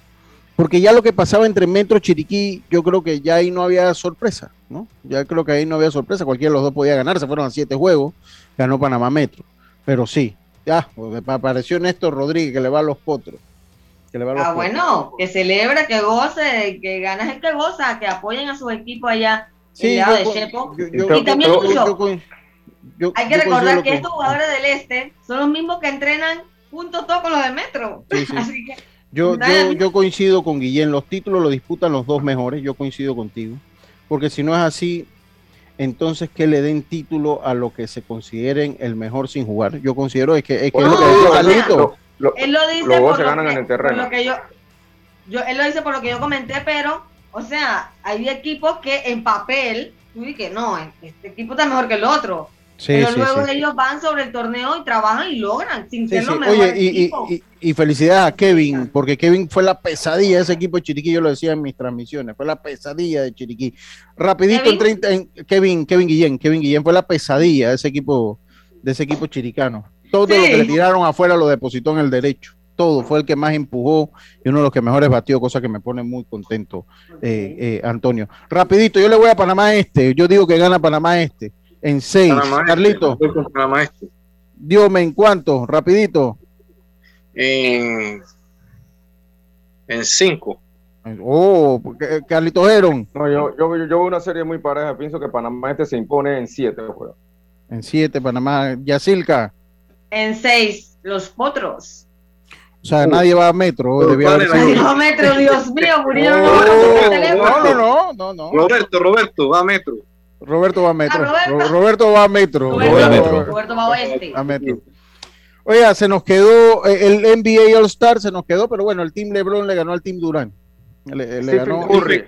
porque ya lo que pasaba entre Metro y Chiriquí, yo creo que ya ahí no había sorpresa, ¿no? Ya creo que ahí no había sorpresa, cualquiera de los dos podía ganar, se fueron a siete juegos, ganó Panamá Metro, pero sí, ya, pues, apareció Néstor Rodríguez que le va a los potros. Que le va a los ah, bueno, que celebre, que goce, que ganas el que goza, que apoyen a su equipo allá sí, yo, de Chepo. y también, yo, hay que recordar que, estos jugadores del este son los mismos que entrenan juntos todos con los de Metro. Así que yo, yo, coincido con Guillén, los títulos los disputan los dos mejores, yo coincido contigo, porque si no es así, entonces que le den título a lo que se consideren el mejor sin jugar. Yo considero es que es, que lo que él lo dice por, lo que, yo, yo, él lo dice por lo que yo comenté, pero, o sea, hay equipos que en papel, tú dices que no, este equipo está mejor que el otro. Pero luego ellos van sobre el torneo y trabajan y logran, sin ser los mejores Oye, y, y, felicidades a Kevin, porque Kevin fue la pesadilla de ese equipo de Chiriquí, yo lo decía en mis transmisiones, fue la pesadilla de Chiriquí. Rapidito en 30, Kevin, Kevin Guillén, Kevin Guillén fue la pesadilla de ese equipo, de ese equipo chiricano. Todo lo que le tiraron afuera lo depositó en el derecho. Todo, fue el que más empujó y uno de los que mejores batió, cosa que me pone muy contento, eh, eh, Antonio. Rapidito, yo le voy a Panamá Este, yo digo que gana Panamá Este en seis. Carlito. Este. Dios en cuánto, rapidito. En, en cinco. Oh, Carlito Heron. No, yo, yo, yo, veo una serie muy pareja. Pienso que Panamá este se impone en siete. En siete, Panamá. Yacilca. En seis, los potros. O sea, nadie va a metro. Nadie va a metro, Dios mío, murieron. no, no, no, no, no. Roberto, Roberto, va a metro. Roberto va a metro. Roberto. va a metro. Roberto, va a oeste. A metro. Oiga, se nos quedó eh, el NBA All Star, se nos quedó, pero bueno, el Team LeBron le ganó al Team Durán. Le, ganó Curry,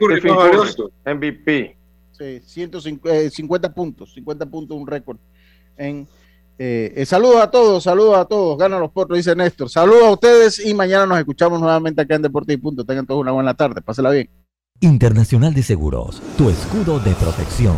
MVP. Sí, 150 eh, puntos, 50 puntos, un récord. En, eh, saludos a todos, saludos a todos. Ganan los potros, dice Néstor. Saludos a ustedes y mañana nos escuchamos nuevamente acá en Deporte y Punto. Tengan todos una buena tarde. Pásela bien. Internacional de Seguros, tu escudo de protección.